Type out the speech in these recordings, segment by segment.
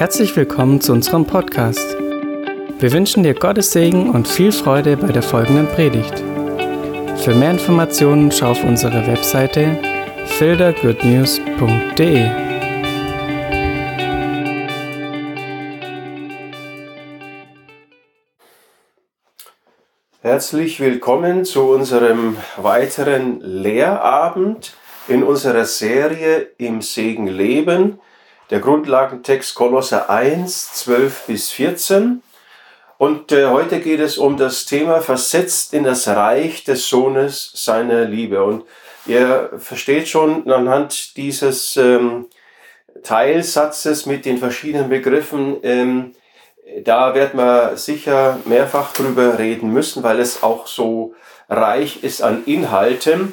Herzlich willkommen zu unserem Podcast. Wir wünschen dir Gottes Segen und viel Freude bei der folgenden Predigt. Für mehr Informationen schau auf unsere Webseite fildergoodnews.de. Herzlich willkommen zu unserem weiteren Lehrabend in unserer Serie Im Segen Leben. Der Grundlagentext Kolosser 1, 12 bis 14. Und äh, heute geht es um das Thema Versetzt in das Reich des Sohnes seiner Liebe. Und ihr versteht schon anhand dieses ähm, Teilsatzes mit den verschiedenen Begriffen, ähm, da wird man sicher mehrfach drüber reden müssen, weil es auch so reich ist an Inhalten.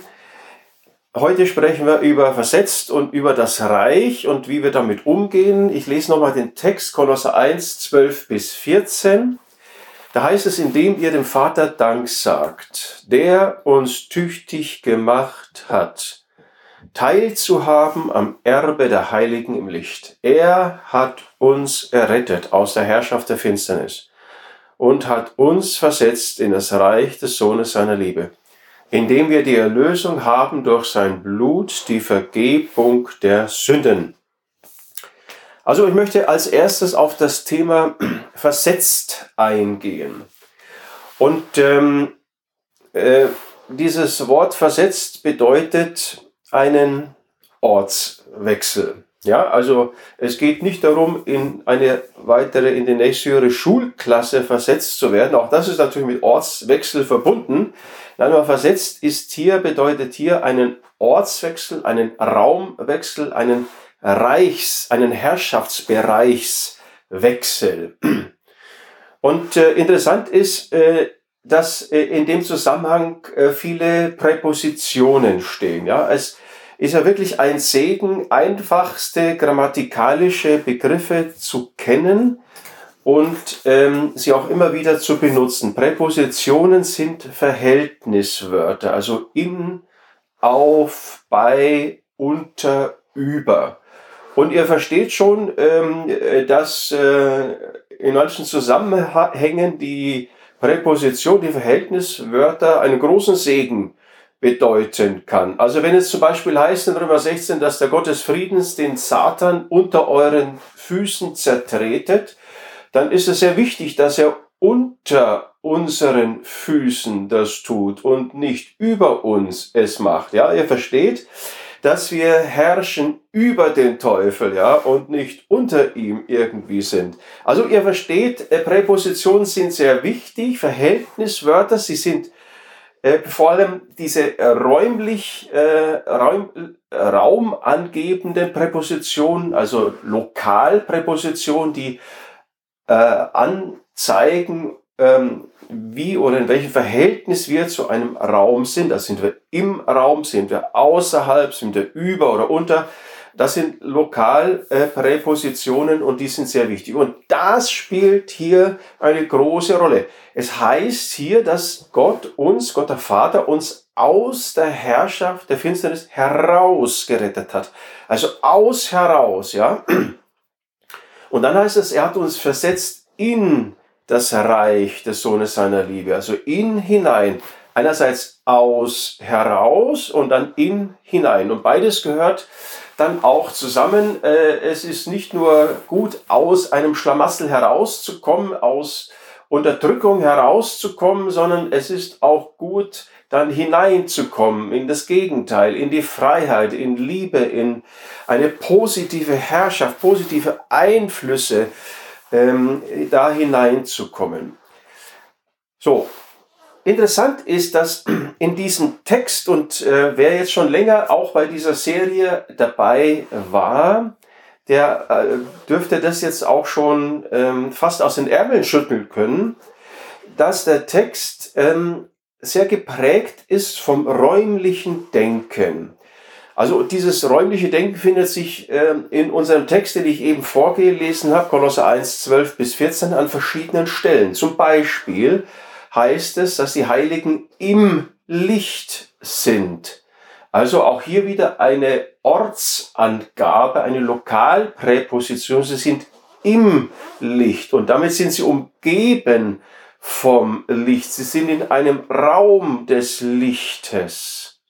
Heute sprechen wir über Versetzt und über das Reich und wie wir damit umgehen. Ich lese nochmal den Text Kolosser 1, 12 bis 14. Da heißt es, indem ihr dem Vater Dank sagt, der uns tüchtig gemacht hat, teilzuhaben am Erbe der Heiligen im Licht. Er hat uns errettet aus der Herrschaft der Finsternis und hat uns versetzt in das Reich des Sohnes seiner Liebe indem wir die Erlösung haben durch sein Blut, die Vergebung der Sünden. Also ich möchte als erstes auf das Thema versetzt eingehen. Und ähm, äh, dieses Wort versetzt bedeutet einen Ortswechsel. Ja, also es geht nicht darum, in eine weitere, in die nächste Schulklasse versetzt zu werden. Auch das ist natürlich mit Ortswechsel verbunden. Aber versetzt ist hier, bedeutet hier einen Ortswechsel, einen Raumwechsel, einen Reichs-, einen Herrschaftsbereichswechsel. Und äh, interessant ist, äh, dass äh, in dem Zusammenhang äh, viele Präpositionen stehen. Ja, es ist ja wirklich ein Segen, einfachste grammatikalische Begriffe zu kennen und ähm, sie auch immer wieder zu benutzen. Präpositionen sind Verhältniswörter, also in, auf, bei, unter, über. Und ihr versteht schon, ähm, dass äh, in manchen Zusammenhängen die Präposition, die Verhältniswörter einen großen Segen bedeuten kann. Also wenn es zum Beispiel heißt in Römer 16, dass der Gott des Friedens den Satan unter euren Füßen zertretet, dann ist es sehr wichtig, dass er unter unseren Füßen das tut und nicht über uns es macht. Ja, ihr versteht, dass wir herrschen über den Teufel, ja, und nicht unter ihm irgendwie sind. Also ihr versteht, äh, Präpositionen sind sehr wichtig, Verhältniswörter, sie sind äh, vor allem diese räumlich äh, Raum, raumangebenden Präpositionen, also Lokalpräpositionen, die äh, anzeigen, ähm, wie oder in welchem Verhältnis wir zu einem Raum sind. Da sind wir im Raum, sind wir außerhalb, sind wir über oder unter. Das sind Lokalpräpositionen äh, und die sind sehr wichtig. Und das spielt hier eine große Rolle. Es heißt hier, dass Gott uns, Gott der Vater, uns aus der Herrschaft der Finsternis herausgerettet hat. Also aus heraus, ja. Und dann heißt es, er hat uns versetzt in das Reich des Sohnes seiner Liebe, also in hinein. Einerseits aus heraus und dann in hinein. Und beides gehört dann auch zusammen. Äh, es ist nicht nur gut, aus einem Schlamassel herauszukommen, aus Unterdrückung herauszukommen, sondern es ist auch gut, dann hineinzukommen in das Gegenteil, in die Freiheit, in Liebe, in eine positive Herrschaft, positive Einflüsse, ähm, da hineinzukommen. So, interessant ist, dass in diesem Text und äh, wer jetzt schon länger auch bei dieser Serie dabei war, der äh, dürfte das jetzt auch schon ähm, fast aus den Ärmeln schütteln können, dass der Text ähm, sehr geprägt ist vom räumlichen Denken. Also dieses räumliche Denken findet sich äh, in unserem Text, den ich eben vorgelesen habe, Kolosser 1, 12 bis 14, an verschiedenen Stellen. Zum Beispiel heißt es, dass die Heiligen im Licht sind. Also auch hier wieder eine Ortsangabe, eine Lokalpräposition. Sie sind im Licht und damit sind sie umgeben vom Licht. Sie sind in einem Raum des Lichtes.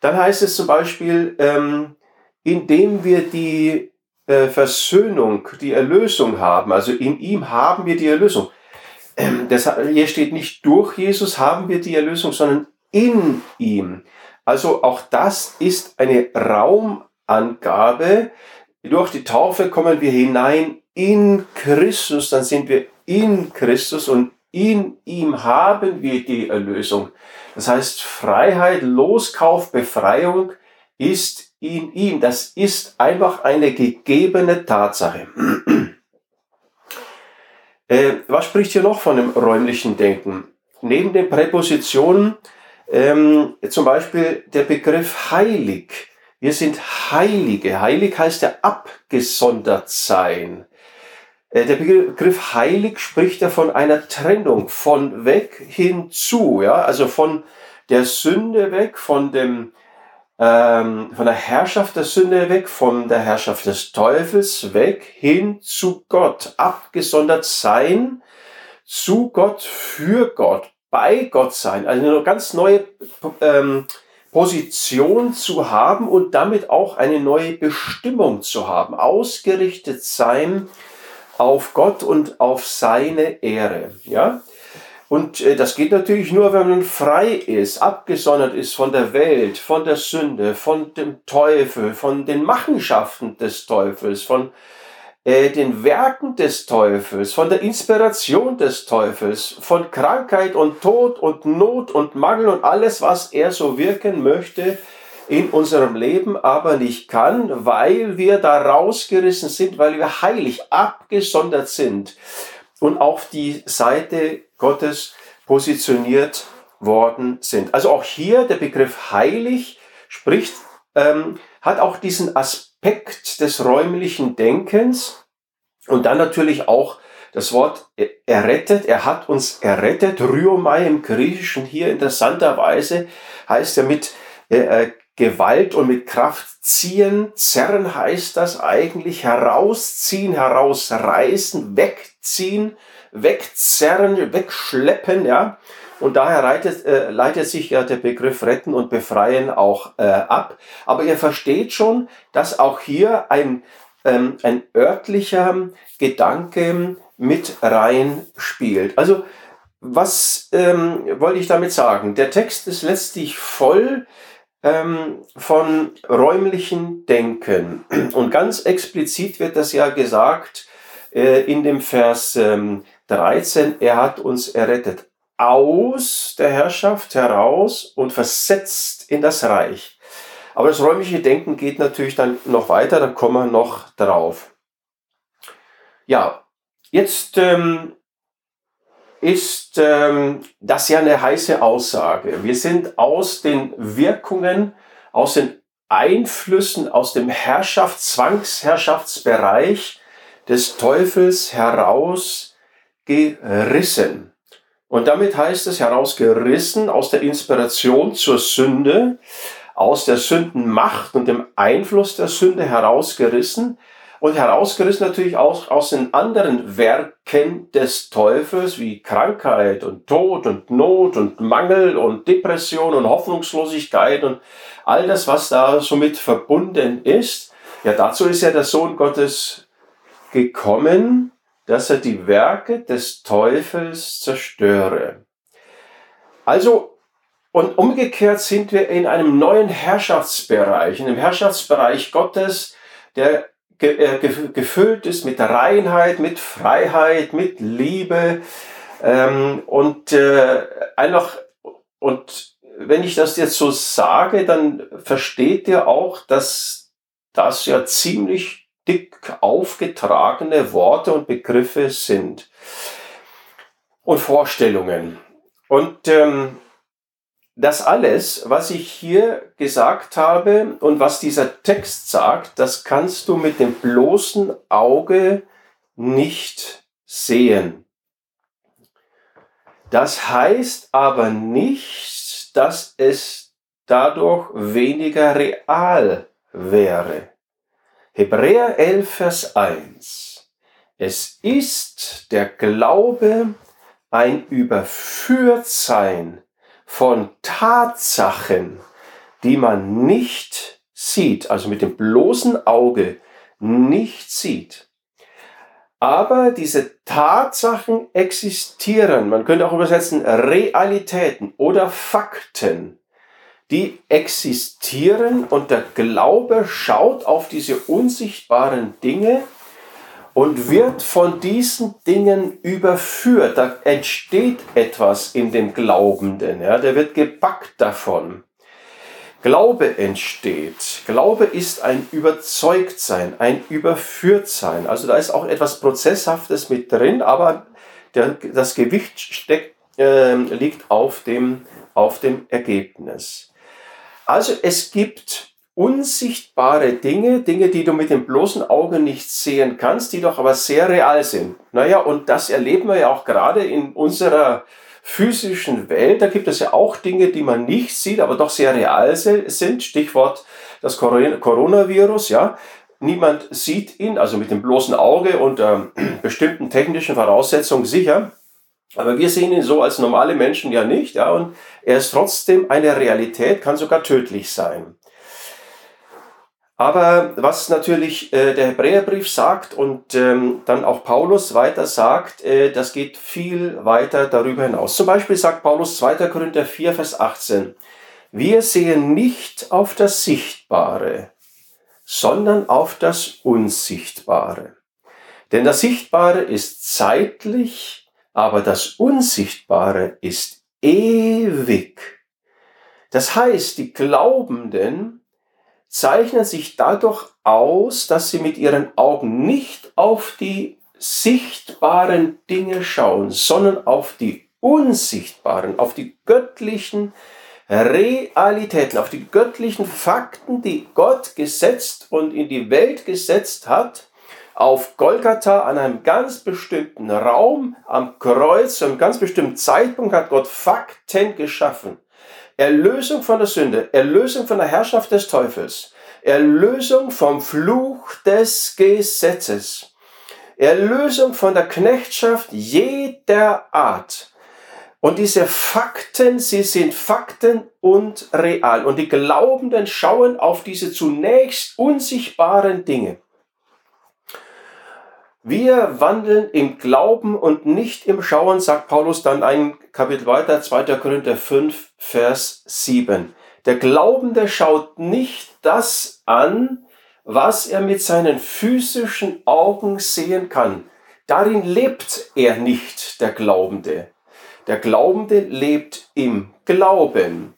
Dann heißt es zum Beispiel, ähm, indem wir die äh, Versöhnung, die Erlösung haben, also in ihm haben wir die Erlösung. Ähm, hier steht nicht durch Jesus haben wir die Erlösung, sondern in ihm. Also auch das ist eine Raumangabe. Durch die Taufe kommen wir hinein in Christus, dann sind wir in Christus und in ihm haben wir die Erlösung. Das heißt, Freiheit, Loskauf, Befreiung ist in ihm. Das ist einfach eine gegebene Tatsache. äh, was spricht hier noch von dem räumlichen Denken? Neben den Präpositionen ähm, zum Beispiel der Begriff heilig. Wir sind Heilige. Heilig heißt ja abgesondert sein. Äh, der Begriff heilig spricht ja von einer Trennung, von weg hinzu, ja, also von der Sünde weg, von dem, ähm, von der Herrschaft der Sünde weg, von der Herrschaft des Teufels weg, hin zu Gott, abgesondert sein, zu Gott, für Gott, bei Gott sein, also eine ganz neue ähm, Position zu haben und damit auch eine neue Bestimmung zu haben, ausgerichtet sein auf Gott und auf seine Ehre. Ja? Und äh, das geht natürlich nur, wenn man frei ist, abgesondert ist von der Welt, von der Sünde, von dem Teufel, von den Machenschaften des Teufels, von äh, den Werken des Teufels, von der Inspiration des Teufels, von Krankheit und Tod und Not und Mangel und alles, was er so wirken möchte, in unserem Leben aber nicht kann, weil wir da rausgerissen sind, weil wir heilig abgesondert sind und auf die Seite Gottes positioniert worden sind. Also auch hier der Begriff heilig spricht, ähm, hat auch diesen Aspekt des räumlichen Denkens und dann natürlich auch das Wort errettet. Er hat uns errettet. Ryomai im Griechischen hier interessanterweise heißt er mit äh, Gewalt und mit Kraft ziehen. Zerren heißt das eigentlich herausziehen, herausreißen, wegziehen, wegzerren, wegschleppen, ja. Und daher leitet, äh, leitet sich ja der Begriff retten und befreien auch äh, ab. Aber ihr versteht schon, dass auch hier ein, ähm, ein örtlicher Gedanke mit rein spielt. Also, was ähm, wollte ich damit sagen? Der Text ist letztlich voll ähm, von räumlichen Denken. Und ganz explizit wird das ja gesagt äh, in dem Vers ähm, 13, er hat uns errettet aus der Herrschaft heraus und versetzt in das Reich. Aber das räumliche Denken geht natürlich dann noch weiter, da kommen wir noch drauf. Ja, jetzt ähm, ist ähm, das ja eine heiße Aussage. Wir sind aus den Wirkungen, aus den Einflüssen, aus dem Herrschafts-, Zwangsherrschaftsbereich des Teufels herausgerissen. Und damit heißt es herausgerissen aus der Inspiration zur Sünde, aus der Sündenmacht und dem Einfluss der Sünde herausgerissen, und herausgerissen natürlich auch aus den anderen Werken des Teufels wie Krankheit und Tod und Not und Mangel und Depression und Hoffnungslosigkeit und all das, was da somit verbunden ist. Ja, dazu ist ja der Sohn Gottes gekommen, dass er die Werke des Teufels zerstöre. Also, und umgekehrt sind wir in einem neuen Herrschaftsbereich, in dem Herrschaftsbereich Gottes, der äh, gefüllt ist mit Reinheit, mit Freiheit, mit Liebe ähm, und äh, einfach und wenn ich das jetzt so sage, dann versteht ihr auch, dass das ja ziemlich dick aufgetragene Worte und Begriffe sind und Vorstellungen. Und ähm, das alles, was ich hier gesagt habe und was dieser Text sagt, das kannst du mit dem bloßen Auge nicht sehen. Das heißt aber nicht, dass es dadurch weniger real wäre. Hebräer 11, Vers 1. Es ist der Glaube ein Überführtsein von Tatsachen, die man nicht sieht, also mit dem bloßen Auge nicht sieht. Aber diese Tatsachen existieren. Man könnte auch übersetzen Realitäten oder Fakten. Die existieren und der Glaube schaut auf diese unsichtbaren Dinge und wird von diesen Dingen überführt. Da entsteht etwas in dem Glaubenden. Ja, der wird gebackt davon. Glaube entsteht. Glaube ist ein Überzeugtsein, ein Überführtsein. Also da ist auch etwas Prozesshaftes mit drin, aber der, das Gewicht steckt, äh, liegt auf dem, auf dem Ergebnis. Also es gibt unsichtbare Dinge, Dinge, die du mit dem bloßen Auge nicht sehen kannst, die doch aber sehr real sind. Naja, und das erleben wir ja auch gerade in unserer physischen Welt, da gibt es ja auch Dinge, die man nicht sieht, aber doch sehr real sind. Stichwort das Coronavirus, ja. Niemand sieht ihn, also mit dem bloßen Auge unter bestimmten technischen Voraussetzungen sicher. Aber wir sehen ihn so als normale Menschen ja nicht, ja. Und er ist trotzdem eine Realität, kann sogar tödlich sein. Aber was natürlich äh, der Hebräerbrief sagt und ähm, dann auch Paulus weiter sagt, äh, das geht viel weiter darüber hinaus. Zum Beispiel sagt Paulus 2. Korinther 4, Vers 18, wir sehen nicht auf das Sichtbare, sondern auf das Unsichtbare. Denn das Sichtbare ist zeitlich, aber das Unsichtbare ist ewig. Das heißt, die Glaubenden zeichnen sich dadurch aus, dass sie mit ihren Augen nicht auf die sichtbaren Dinge schauen, sondern auf die unsichtbaren, auf die göttlichen Realitäten, auf die göttlichen Fakten, die Gott gesetzt und in die Welt gesetzt hat, auf Golgatha an einem ganz bestimmten Raum, am Kreuz, zu einem ganz bestimmten Zeitpunkt hat Gott Fakten geschaffen. Erlösung von der Sünde, Erlösung von der Herrschaft des Teufels, Erlösung vom Fluch des Gesetzes, Erlösung von der Knechtschaft jeder Art. Und diese Fakten, sie sind Fakten und real. Und die Glaubenden schauen auf diese zunächst unsichtbaren Dinge. Wir wandeln im Glauben und nicht im Schauen, sagt Paulus dann ein Kapitel weiter, 2. Korinther 5, Vers 7. Der Glaubende schaut nicht das an, was er mit seinen physischen Augen sehen kann. Darin lebt er nicht, der Glaubende. Der Glaubende lebt im Glauben.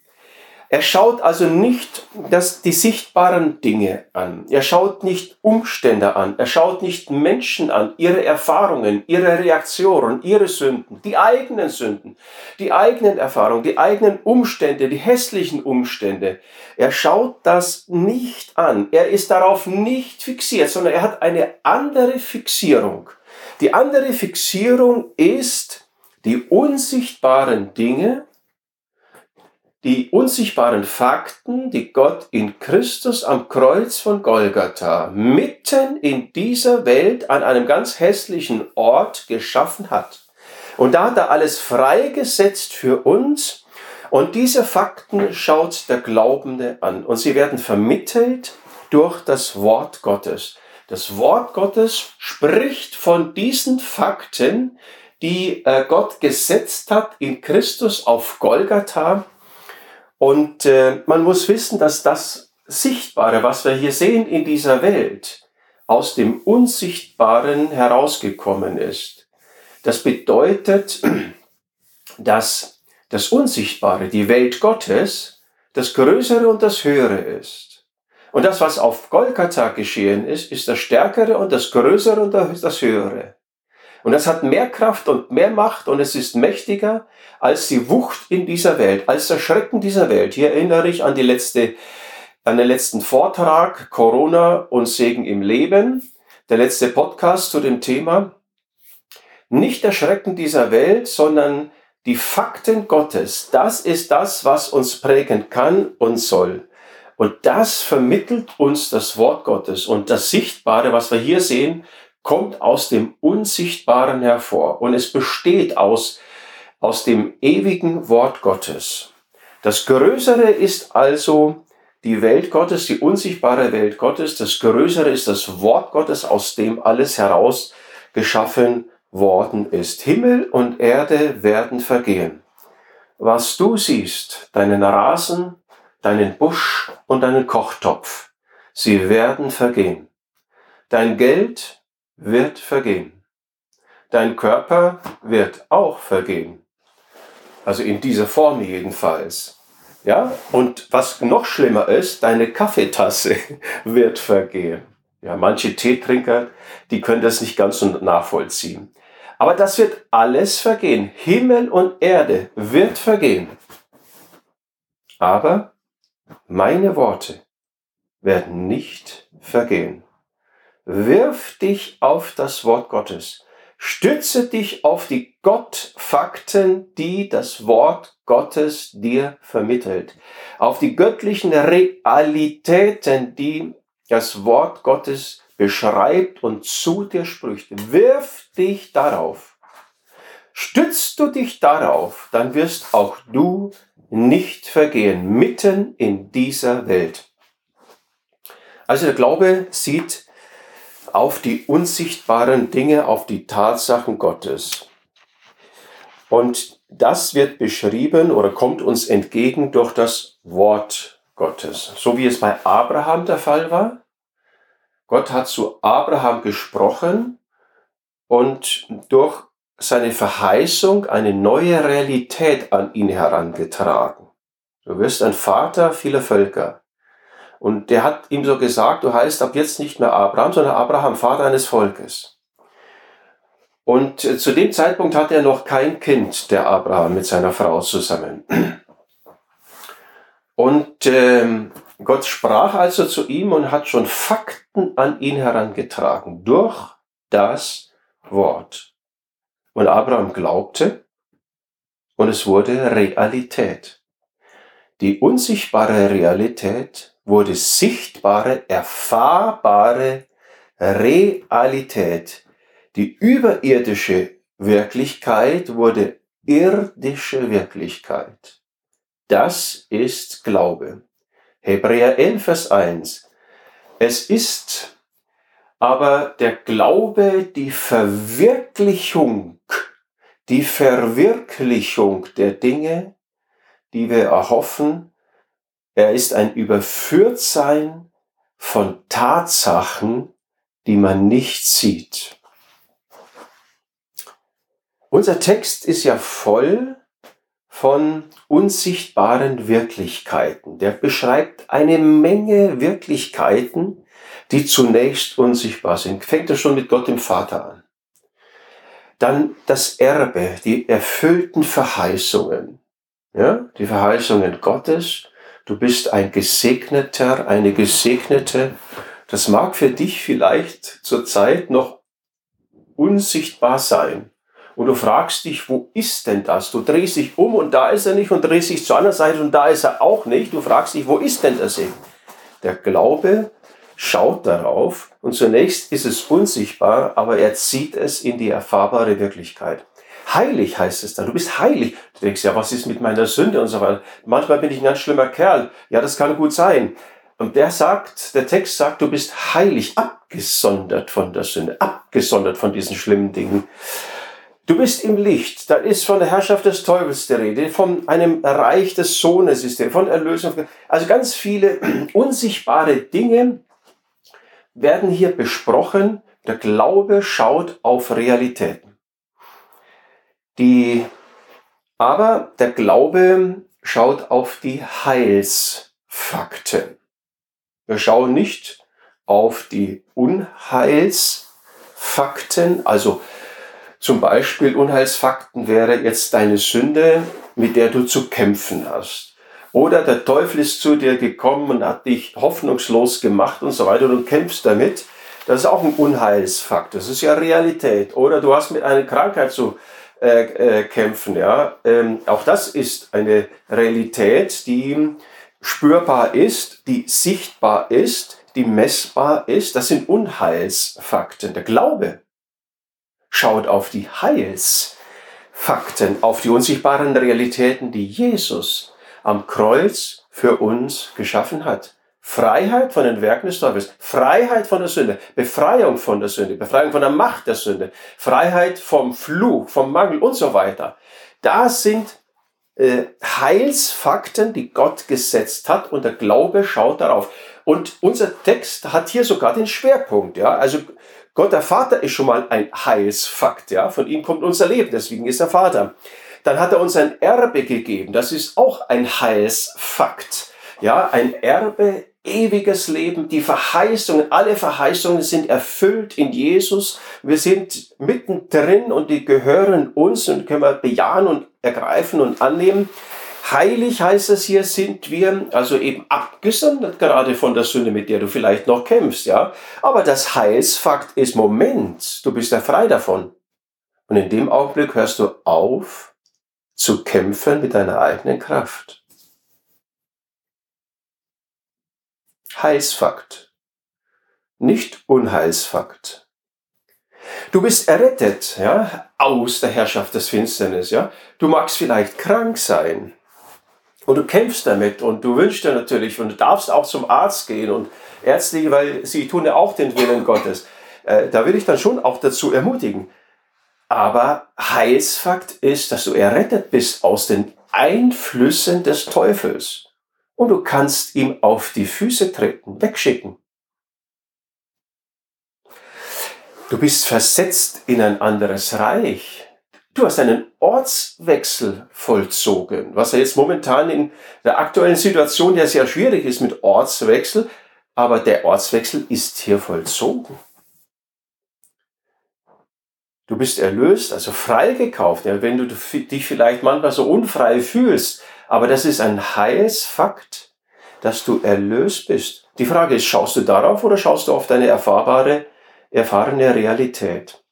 Er schaut also nicht das, die sichtbaren Dinge an. Er schaut nicht Umstände an. Er schaut nicht Menschen an, ihre Erfahrungen, ihre Reaktionen, ihre Sünden, die eigenen Sünden, die eigenen Erfahrungen, die eigenen Umstände, die hässlichen Umstände. Er schaut das nicht an. Er ist darauf nicht fixiert, sondern er hat eine andere Fixierung. Die andere Fixierung ist die unsichtbaren Dinge, die unsichtbaren Fakten, die Gott in Christus am Kreuz von Golgatha mitten in dieser Welt an einem ganz hässlichen Ort geschaffen hat. Und da hat er alles freigesetzt für uns. Und diese Fakten schaut der Glaubende an. Und sie werden vermittelt durch das Wort Gottes. Das Wort Gottes spricht von diesen Fakten, die äh, Gott gesetzt hat in Christus auf Golgatha und äh, man muss wissen, dass das Sichtbare, was wir hier sehen in dieser Welt, aus dem Unsichtbaren herausgekommen ist. Das bedeutet, dass das Unsichtbare, die Welt Gottes, das Größere und das Höhere ist. Und das, was auf Golgatha geschehen ist, ist das Stärkere und das Größere und das Höhere. Und das hat mehr Kraft und mehr Macht und es ist mächtiger als die Wucht in dieser Welt, als der Schrecken dieser Welt. Hier erinnere ich an die letzte, an den letzten Vortrag Corona und Segen im Leben, der letzte Podcast zu dem Thema. Nicht der Schrecken dieser Welt, sondern die Fakten Gottes. Das ist das, was uns prägen kann und soll. Und das vermittelt uns das Wort Gottes. Und das Sichtbare, was wir hier sehen, kommt aus dem Unsichtbaren hervor und es besteht aus, aus dem ewigen Wort Gottes. Das Größere ist also die Welt Gottes, die unsichtbare Welt Gottes. Das Größere ist das Wort Gottes, aus dem alles heraus geschaffen worden ist. Himmel und Erde werden vergehen. Was du siehst, deinen Rasen, deinen Busch und deinen Kochtopf, sie werden vergehen. Dein Geld wird vergehen. Dein Körper wird auch vergehen. Also in dieser Form jedenfalls. Ja, und was noch schlimmer ist, deine Kaffeetasse wird vergehen. Ja, manche Teetrinker, die können das nicht ganz so nachvollziehen. Aber das wird alles vergehen. Himmel und Erde wird vergehen. Aber meine Worte werden nicht vergehen. Wirf dich auf das Wort Gottes. Stütze dich auf die Gottfakten, die das Wort Gottes dir vermittelt. Auf die göttlichen Realitäten, die das Wort Gottes beschreibt und zu dir spricht. Wirf dich darauf. Stützt du dich darauf, dann wirst auch du nicht vergehen, mitten in dieser Welt. Also der Glaube sieht auf die unsichtbaren Dinge, auf die Tatsachen Gottes. Und das wird beschrieben oder kommt uns entgegen durch das Wort Gottes. So wie es bei Abraham der Fall war. Gott hat zu Abraham gesprochen und durch seine Verheißung eine neue Realität an ihn herangetragen. Du wirst ein Vater vieler Völker. Und der hat ihm so gesagt, du heißt ab jetzt nicht mehr Abraham, sondern Abraham, Vater eines Volkes. Und äh, zu dem Zeitpunkt hatte er noch kein Kind, der Abraham mit seiner Frau zusammen. Und ähm, Gott sprach also zu ihm und hat schon Fakten an ihn herangetragen durch das Wort. Und Abraham glaubte und es wurde Realität. Die unsichtbare Realität wurde sichtbare, erfahrbare Realität. Die überirdische Wirklichkeit wurde irdische Wirklichkeit. Das ist Glaube. Hebräer 11, Vers 1. Es ist aber der Glaube die Verwirklichung, die Verwirklichung der Dinge, die wir erhoffen. Er ist ein Überführtsein von Tatsachen, die man nicht sieht. Unser Text ist ja voll von unsichtbaren Wirklichkeiten. Der beschreibt eine Menge Wirklichkeiten, die zunächst unsichtbar sind. Fängt er schon mit Gott dem Vater an. Dann das Erbe, die erfüllten Verheißungen. Ja, die Verheißungen Gottes. Du bist ein Gesegneter, eine Gesegnete. Das mag für dich vielleicht zurzeit noch unsichtbar sein. Und du fragst dich, wo ist denn das? Du drehst dich um und da ist er nicht und drehst dich zur anderen Seite und da ist er auch nicht. Du fragst dich, wo ist denn der Segen? Der Glaube schaut darauf und zunächst ist es unsichtbar, aber er zieht es in die erfahrbare Wirklichkeit. Heilig heißt es dann. Du bist heilig. Du denkst, ja, was ist mit meiner Sünde und so weiter. Manchmal bin ich ein ganz schlimmer Kerl. Ja, das kann gut sein. Und der sagt, der Text sagt, du bist heilig, abgesondert von der Sünde, abgesondert von diesen schlimmen Dingen. Du bist im Licht, da ist von der Herrschaft des Teufels die Rede, von einem Reich des Sohnes ist Rede, von Erlösung. Also ganz viele unsichtbare Dinge werden hier besprochen. Der Glaube schaut auf Realitäten. Die, aber der Glaube schaut auf die Heilsfakten. Wir schauen nicht auf die Unheilsfakten, also zum Beispiel Unheilsfakten wäre jetzt deine Sünde, mit der du zu kämpfen hast. Oder der Teufel ist zu dir gekommen und hat dich hoffnungslos gemacht und so weiter und kämpfst damit. Das ist auch ein Unheilsfakt. Das ist ja Realität. Oder du hast mit einer Krankheit zu äh, äh, kämpfen. Ja? Ähm, auch das ist eine Realität, die spürbar ist, die sichtbar ist, die messbar ist, das sind Unheilsfakten. Der Glaube schaut auf die Heilsfakten, auf die unsichtbaren Realitäten, die Jesus am Kreuz für uns geschaffen hat. Freiheit von den Werken des Teufels, Freiheit von der Sünde, Befreiung von der Sünde, Befreiung von der Macht der Sünde, Freiheit vom Fluch, vom Mangel und so weiter. Das sind äh, Heilsfakten, die Gott gesetzt hat und der Glaube schaut darauf. Und unser Text hat hier sogar den Schwerpunkt, ja. Also Gott der Vater ist schon mal ein Heilsfakt, ja. Von ihm kommt unser Leben, deswegen ist er Vater. Dann hat er uns ein Erbe gegeben, das ist auch ein Heilsfakt, ja. Ein Erbe ewiges Leben, die Verheißungen, alle Verheißungen sind erfüllt in Jesus. Wir sind mittendrin und die gehören uns und können wir bejahen und ergreifen und annehmen. Heilig heißt es hier, sind wir also eben abgesondert gerade von der Sünde, mit der du vielleicht noch kämpfst, ja. Aber das Heilsfakt ist Moment. Du bist ja frei davon. Und in dem Augenblick hörst du auf zu kämpfen mit deiner eigenen Kraft. Heilsfakt, nicht Unheilsfakt. Du bist errettet, ja, aus der Herrschaft des Finsternis, ja. Du magst vielleicht krank sein und du kämpfst damit und du wünschst dir natürlich und du darfst auch zum Arzt gehen und ärztliche, weil sie tun ja auch den Willen Gottes. Äh, da will ich dann schon auch dazu ermutigen. Aber Heilsfakt ist, dass du errettet bist aus den Einflüssen des Teufels und du kannst ihm auf die Füße treten, wegschicken. Du bist versetzt in ein anderes Reich. Du hast einen Ortswechsel vollzogen, was ja jetzt momentan in der aktuellen Situation ja sehr schwierig ist mit Ortswechsel, aber der Ortswechsel ist hier vollzogen. Du bist erlöst, also freigekauft. Ja, wenn du dich vielleicht manchmal so unfrei fühlst, aber das ist ein Heilsfakt, dass du erlöst bist. Die Frage ist, schaust du darauf oder schaust du auf deine erfahrbare, erfahrene Realität?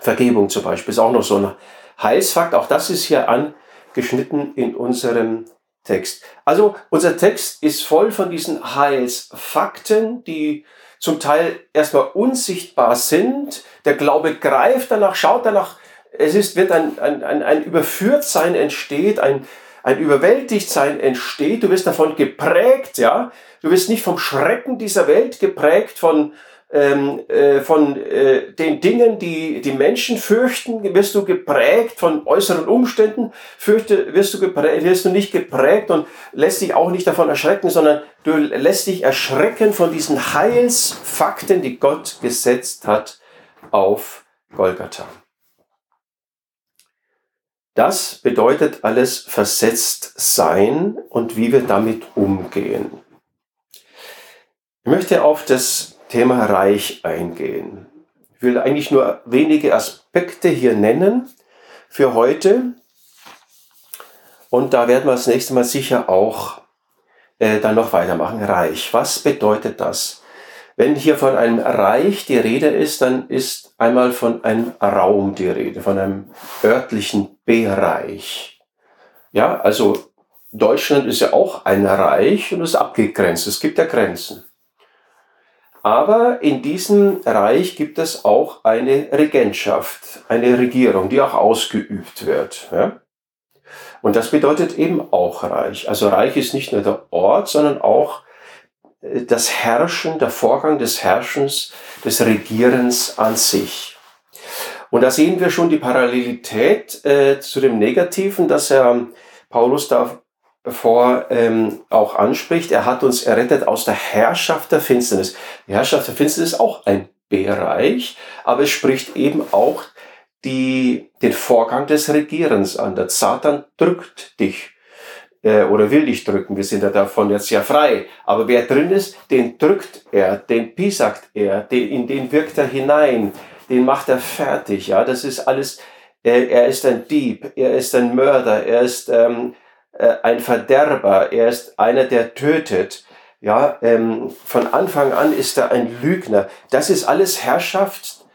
Vergebung zum Beispiel ist auch noch so ein Heilsfakt. Auch das ist hier angeschnitten in unserem Text. Also unser Text ist voll von diesen Heilsfakten, die zum Teil erstmal unsichtbar sind. Der Glaube greift danach, schaut danach. Es ist, wird ein, ein, ein, ein Überführtsein entsteht, ein, ein Überwältigtsein entsteht. Du wirst davon geprägt, ja. Du wirst nicht vom Schrecken dieser Welt geprägt, von, ähm, äh, von äh, den Dingen, die die Menschen fürchten, wirst du geprägt von äußeren Umständen, fürchte, wirst du, geprägt, wirst du nicht geprägt und lässt dich auch nicht davon erschrecken, sondern du lässt dich erschrecken von diesen Heilsfakten, die Gott gesetzt hat auf Golgatha. Das bedeutet alles versetzt sein und wie wir damit umgehen. Ich möchte auf das Thema Reich eingehen. Ich will eigentlich nur wenige Aspekte hier nennen für heute. Und da werden wir das nächste Mal sicher auch äh, dann noch weitermachen. Reich. Was bedeutet das? Wenn hier von einem Reich die Rede ist, dann ist einmal von einem Raum die Rede, von einem örtlichen Bereich. Ja, also Deutschland ist ja auch ein Reich und ist abgegrenzt. Es gibt ja Grenzen. Aber in diesem Reich gibt es auch eine Regentschaft, eine Regierung, die auch ausgeübt wird. Ja? Und das bedeutet eben auch Reich. Also Reich ist nicht nur der Ort, sondern auch das Herrschen, der Vorgang des Herrschens, des Regierens an sich. Und da sehen wir schon die Parallelität äh, zu dem Negativen, dass er Paulus davor ähm, auch anspricht. Er hat uns errettet aus der Herrschaft der Finsternis. Die Herrschaft der Finsternis ist auch ein Bereich, aber es spricht eben auch die, den Vorgang des Regierens an. Der Satan drückt dich äh, oder will dich drücken. Wir sind ja davon jetzt ja frei. Aber wer drin ist, den drückt er, den pisagt er, den, in den wirkt er hinein, den macht er fertig. Ja, das ist alles. Äh, er ist ein Dieb, er ist ein Mörder, er ist ähm, äh, ein Verderber, er ist einer, der tötet. Ja, ähm, von Anfang an ist er ein Lügner. Das ist alles Herrschaft,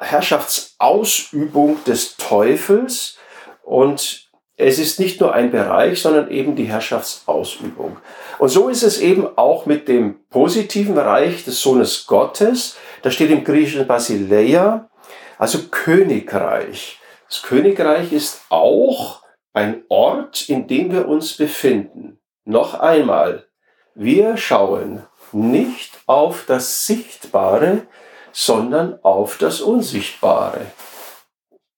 Herrschaftsausübung des Teufels und es ist nicht nur ein Bereich, sondern eben die Herrschaftsausübung. Und so ist es eben auch mit dem positiven Bereich des Sohnes Gottes. Da steht im Griechischen Basileia, also Königreich. Das Königreich ist auch ein Ort, in dem wir uns befinden. Noch einmal, wir schauen nicht auf das Sichtbare, sondern auf das Unsichtbare.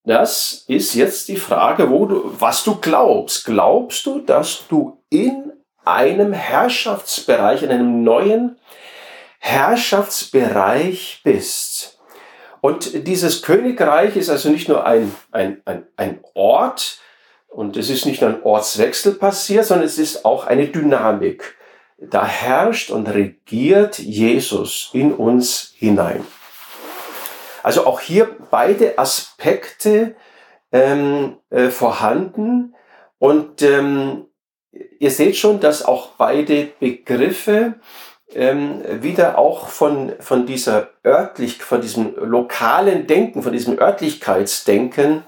Das ist jetzt die Frage, wo du, was du glaubst. Glaubst du, dass du in einem Herrschaftsbereich, in einem neuen Herrschaftsbereich bist? Und dieses Königreich ist also nicht nur ein, ein, ein, ein Ort, und es ist nicht nur ein Ortswechsel passiert, sondern es ist auch eine Dynamik. Da herrscht und regiert Jesus in uns hinein. Also auch hier beide Aspekte ähm, äh, vorhanden. Und ähm, ihr seht schon, dass auch beide Begriffe ähm, wieder auch von, von dieser örtlich, von diesem lokalen Denken, von diesem Örtlichkeitsdenken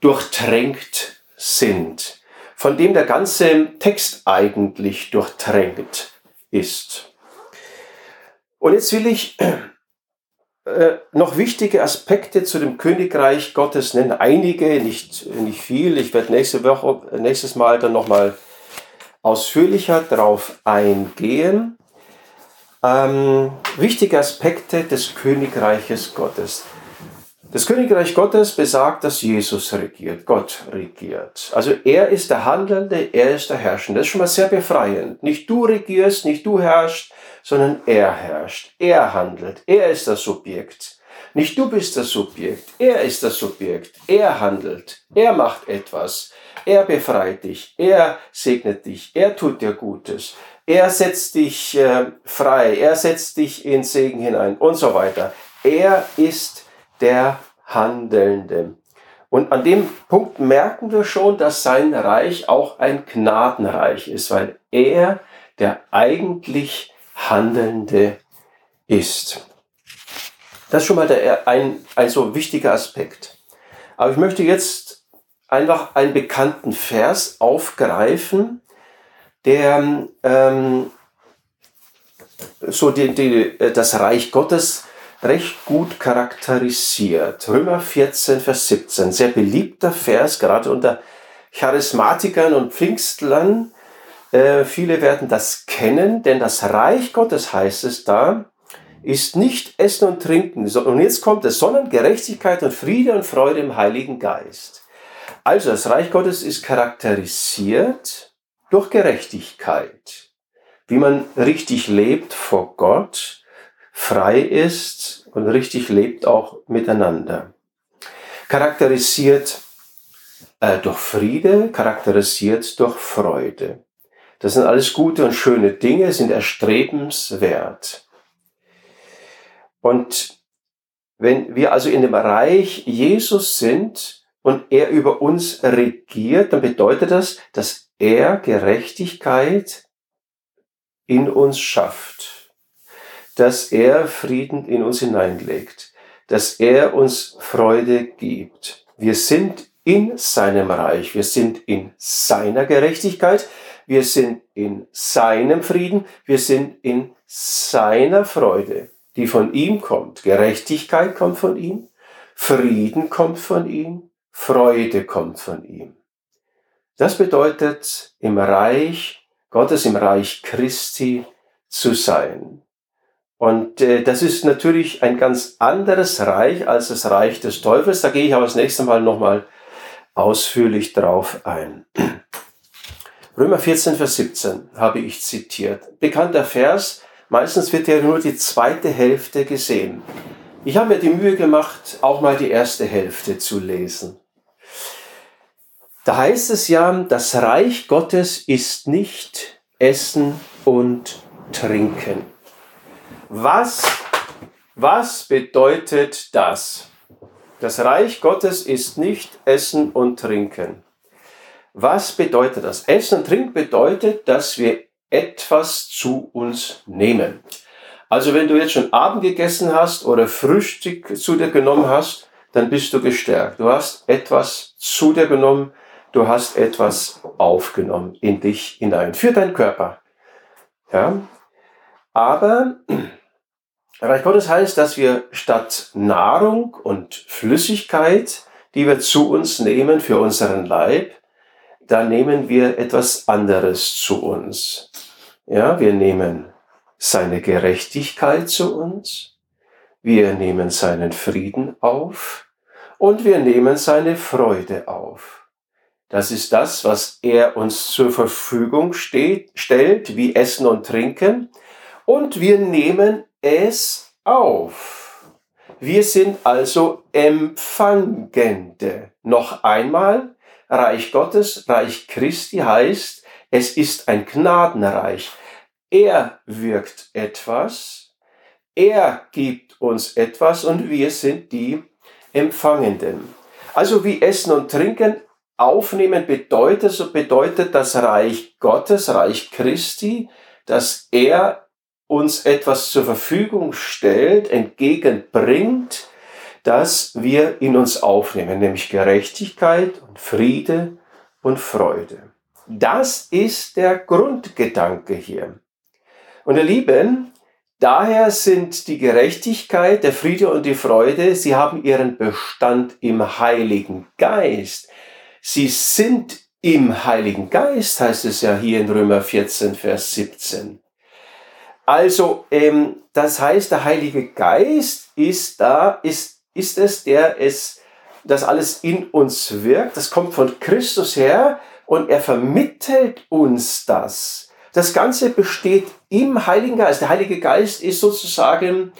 durchtränkt sind, von dem der ganze Text eigentlich durchtränkt ist. Und jetzt will ich äh, noch wichtige Aspekte zu dem Königreich Gottes nennen. Einige, nicht, nicht viel. Ich werde nächste Woche, nächstes Mal dann nochmal ausführlicher darauf eingehen. Ähm, wichtige Aspekte des Königreiches Gottes. Das Königreich Gottes besagt, dass Jesus regiert, Gott regiert. Also er ist der Handelnde, er ist der Herrschende. Das ist schon mal sehr befreiend. Nicht du regierst, nicht du herrschst, sondern er herrscht, er handelt, er ist das Subjekt. Nicht du bist das Subjekt, er ist das Subjekt, er handelt, er macht etwas, er befreit dich, er segnet dich, er tut dir Gutes, er setzt dich äh, frei, er setzt dich in Segen hinein und so weiter. Er ist der Handelnde. Und an dem Punkt merken wir schon, dass sein Reich auch ein Gnadenreich ist, weil er der eigentlich Handelnde ist. Das ist schon mal der, ein, ein so wichtiger Aspekt. Aber ich möchte jetzt einfach einen bekannten Vers aufgreifen, der ähm, so die, die, das Reich Gottes recht gut charakterisiert. Römer 14, Vers 17, sehr beliebter Vers, gerade unter Charismatikern und Pfingstlern, äh, viele werden das kennen, denn das Reich Gottes heißt es da, ist nicht Essen und Trinken. Und jetzt kommt es, sondern Gerechtigkeit und Friede und Freude im Heiligen Geist. Also das Reich Gottes ist charakterisiert durch Gerechtigkeit. Wie man richtig lebt vor Gott, frei ist und richtig lebt auch miteinander. Charakterisiert äh, durch Friede, charakterisiert durch Freude. Das sind alles gute und schöne Dinge, sind erstrebenswert. Und wenn wir also in dem Reich Jesus sind und er über uns regiert, dann bedeutet das, dass er Gerechtigkeit in uns schafft, dass er Frieden in uns hineinlegt, dass er uns Freude gibt. Wir sind in seinem Reich, wir sind in seiner Gerechtigkeit, wir sind in seinem Frieden, wir sind in seiner Freude, die von ihm kommt. Gerechtigkeit kommt von ihm, Frieden kommt von ihm, Freude kommt von ihm. Das bedeutet, im Reich Gottes, im Reich Christi zu sein. Und äh, das ist natürlich ein ganz anderes Reich als das Reich des Teufels. Da gehe ich aber das nächste Mal nochmal ausführlich drauf ein. Römer 14, Vers 17 habe ich zitiert. Bekannter Vers, meistens wird ja nur die zweite Hälfte gesehen. Ich habe mir die Mühe gemacht, auch mal die erste Hälfte zu lesen. Da heißt es ja, das Reich Gottes ist nicht Essen und Trinken. Was, was bedeutet das? Das Reich Gottes ist nicht Essen und Trinken. Was bedeutet das? Essen und Trinken bedeutet, dass wir etwas zu uns nehmen. Also wenn du jetzt schon Abend gegessen hast oder Frühstück zu dir genommen hast, dann bist du gestärkt. Du hast etwas zu dir genommen, du hast etwas aufgenommen in dich hinein, für deinen Körper. Ja? Aber Reich Gottes heißt, dass wir statt Nahrung und Flüssigkeit, die wir zu uns nehmen für unseren Leib, da nehmen wir etwas anderes zu uns. Ja, wir nehmen seine Gerechtigkeit zu uns, wir nehmen seinen Frieden auf und wir nehmen seine Freude auf. Das ist das, was er uns zur Verfügung steht, stellt, wie Essen und Trinken. Und wir nehmen es auf. Wir sind also Empfangende. Noch einmal, Reich Gottes, Reich Christi heißt, es ist ein Gnadenreich. Er wirkt etwas, er gibt uns etwas und wir sind die Empfangenden. Also wie Essen und Trinken aufnehmen bedeutet, so bedeutet das Reich Gottes, Reich Christi, dass er uns etwas zur Verfügung stellt, entgegenbringt, das wir in uns aufnehmen, nämlich Gerechtigkeit und Friede und Freude. Das ist der Grundgedanke hier. Und ihr Lieben, daher sind die Gerechtigkeit, der Friede und die Freude, sie haben ihren Bestand im Heiligen Geist. Sie sind im Heiligen Geist, heißt es ja hier in Römer 14, Vers 17. Also, ähm, das heißt, der Heilige Geist ist da, ist, ist es, der es, das alles in uns wirkt. Das kommt von Christus her und er vermittelt uns das. Das Ganze besteht im Heiligen Geist. Der Heilige Geist ist sozusagen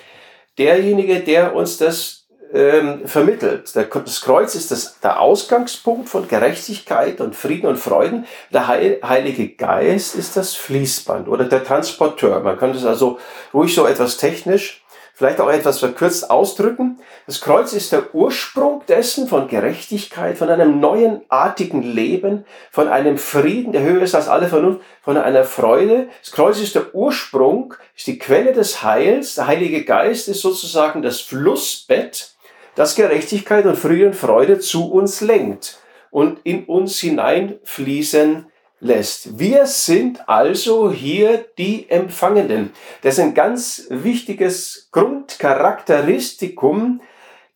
derjenige, der uns das ähm, vermittelt. Das Kreuz ist das, der Ausgangspunkt von Gerechtigkeit und Frieden und Freuden. Der Heilige Geist ist das Fließband oder der Transporteur. Man kann das also ruhig so etwas technisch, vielleicht auch etwas verkürzt ausdrücken. Das Kreuz ist der Ursprung dessen von Gerechtigkeit, von einem neuen artigen Leben, von einem Frieden, der höher ist als alle Vernunft, von einer Freude. Das Kreuz ist der Ursprung, ist die Quelle des Heils. Der Heilige Geist ist sozusagen das Flussbett, das Gerechtigkeit und Frieden und Freude zu uns lenkt und in uns hineinfließen lässt. Wir sind also hier die Empfangenden. Das ist ein ganz wichtiges Grundcharakteristikum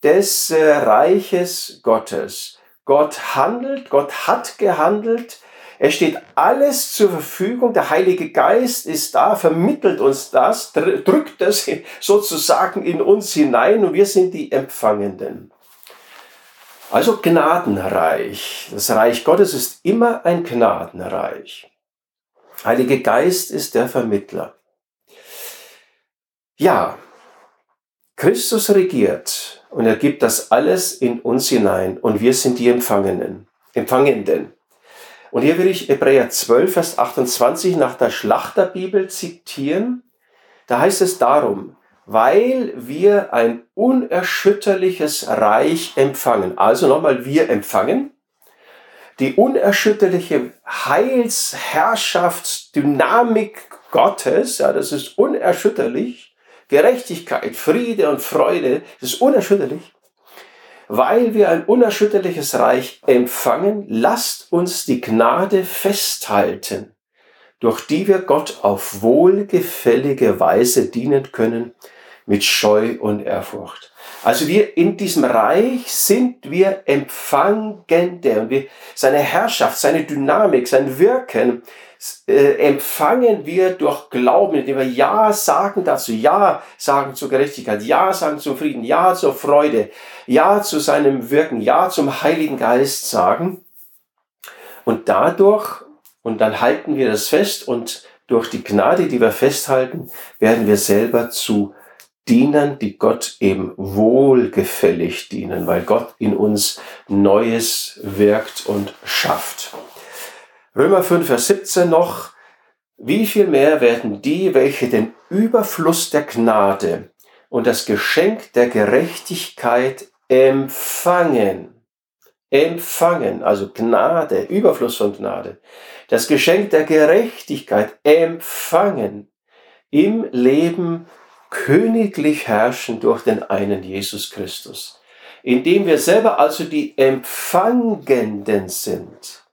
des äh, Reiches Gottes. Gott handelt, Gott hat gehandelt, es steht alles zur Verfügung. Der Heilige Geist ist da, vermittelt uns das, drückt das sozusagen in uns hinein und wir sind die Empfangenden. Also Gnadenreich. Das Reich Gottes ist immer ein Gnadenreich. Heilige Geist ist der Vermittler. Ja, Christus regiert und er gibt das alles in uns hinein und wir sind die Empfangenen, Empfangenden. Und hier will ich Hebräer 12, Vers 28 nach der Schlachterbibel zitieren. Da heißt es darum, weil wir ein unerschütterliches Reich empfangen. Also nochmal, wir empfangen die unerschütterliche Heilsherrschaftsdynamik Gottes, ja, das ist unerschütterlich. Gerechtigkeit, Friede und Freude, das ist unerschütterlich. Weil wir ein unerschütterliches Reich empfangen, lasst uns die Gnade festhalten, durch die wir Gott auf wohlgefällige Weise dienen können, mit Scheu und Ehrfurcht. Also wir in diesem Reich sind wir Empfangende und wir, seine Herrschaft, seine Dynamik, sein Wirken äh, empfangen wir durch Glauben, indem wir Ja sagen dazu, Ja sagen zur Gerechtigkeit, Ja sagen zum Frieden, Ja zur Freude, Ja zu seinem Wirken, Ja zum Heiligen Geist sagen. Und dadurch, und dann halten wir das fest und durch die Gnade, die wir festhalten, werden wir selber zu Dienern, die Gott eben wohlgefällig dienen, weil Gott in uns Neues wirkt und schafft. Römer 5, Vers 17 noch, wie viel mehr werden die, welche den Überfluss der Gnade und das Geschenk der Gerechtigkeit empfangen, empfangen, also Gnade, Überfluss von Gnade, das Geschenk der Gerechtigkeit empfangen, im Leben königlich herrschen durch den einen Jesus Christus, indem wir selber also die Empfangenden sind.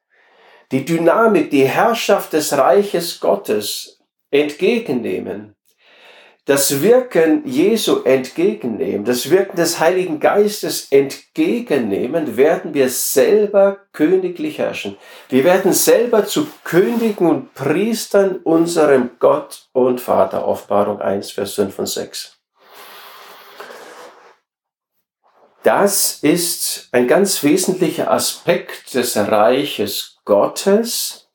Die Dynamik, die Herrschaft des Reiches Gottes entgegennehmen, das Wirken Jesu entgegennehmen, das Wirken des Heiligen Geistes entgegennehmen, werden wir selber königlich herrschen. Wir werden selber zu Königen und Priestern unserem Gott und Vater. Offenbarung 1, Vers 5 und 6. Das ist ein ganz wesentlicher Aspekt des Reiches Gottes,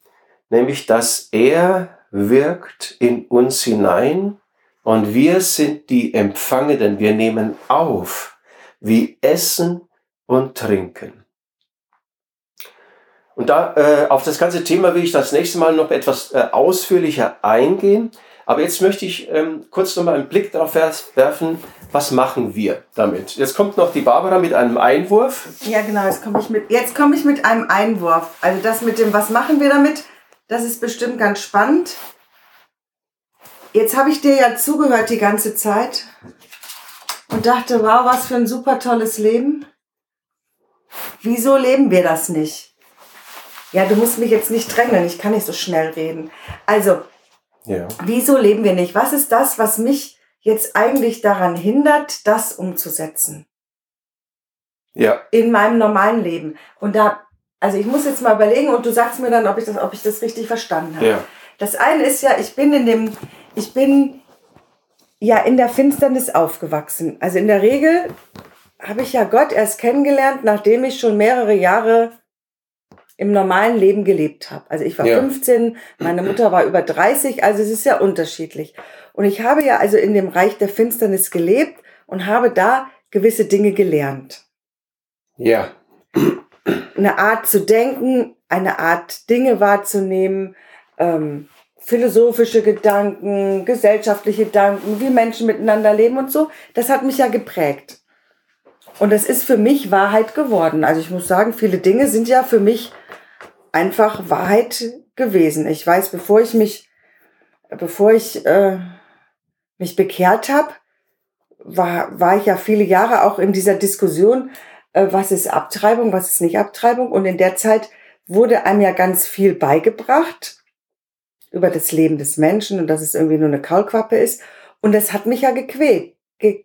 nämlich dass er wirkt in uns hinein und wir sind die Empfangenden. Wir nehmen auf, wie Essen und Trinken. Und da äh, auf das ganze Thema will ich das nächste Mal noch etwas äh, ausführlicher eingehen. Aber jetzt möchte ich ähm, kurz noch mal einen Blick darauf werfen, was machen wir damit. Jetzt kommt noch die Barbara mit einem Einwurf. Ja, genau, jetzt komme ich, komm ich mit einem Einwurf. Also das mit dem, was machen wir damit, das ist bestimmt ganz spannend. Jetzt habe ich dir ja zugehört die ganze Zeit und dachte, wow, was für ein super tolles Leben. Wieso leben wir das nicht? Ja, du musst mich jetzt nicht drängen, ich kann nicht so schnell reden. Also, ja. wieso leben wir nicht? Was ist das, was mich jetzt eigentlich daran hindert, das umzusetzen? Ja. In meinem normalen Leben. Und da, also ich muss jetzt mal überlegen und du sagst mir dann, ob ich das, ob ich das richtig verstanden habe. Ja. Das eine ist ja, ich bin in dem, ich bin ja in der Finsternis aufgewachsen. Also in der Regel habe ich ja Gott erst kennengelernt, nachdem ich schon mehrere Jahre im normalen Leben gelebt habe. Also ich war ja. 15, meine Mutter war über 30, also es ist ja unterschiedlich. Und ich habe ja also in dem Reich der Finsternis gelebt und habe da gewisse Dinge gelernt. Ja. Eine Art zu denken, eine Art Dinge wahrzunehmen, ähm, philosophische Gedanken, gesellschaftliche Gedanken, wie Menschen miteinander leben und so, das hat mich ja geprägt. Und das ist für mich Wahrheit geworden. Also ich muss sagen, viele Dinge sind ja für mich einfach Wahrheit gewesen. Ich weiß, bevor ich mich, bevor ich äh, mich bekehrt habe, war, war ich ja viele Jahre auch in dieser Diskussion, äh, was ist Abtreibung, was ist nicht Abtreibung. Und in der Zeit wurde einem ja ganz viel beigebracht über das Leben des Menschen und dass es irgendwie nur eine Kaulquappe ist. Und das hat mich ja gequält, ge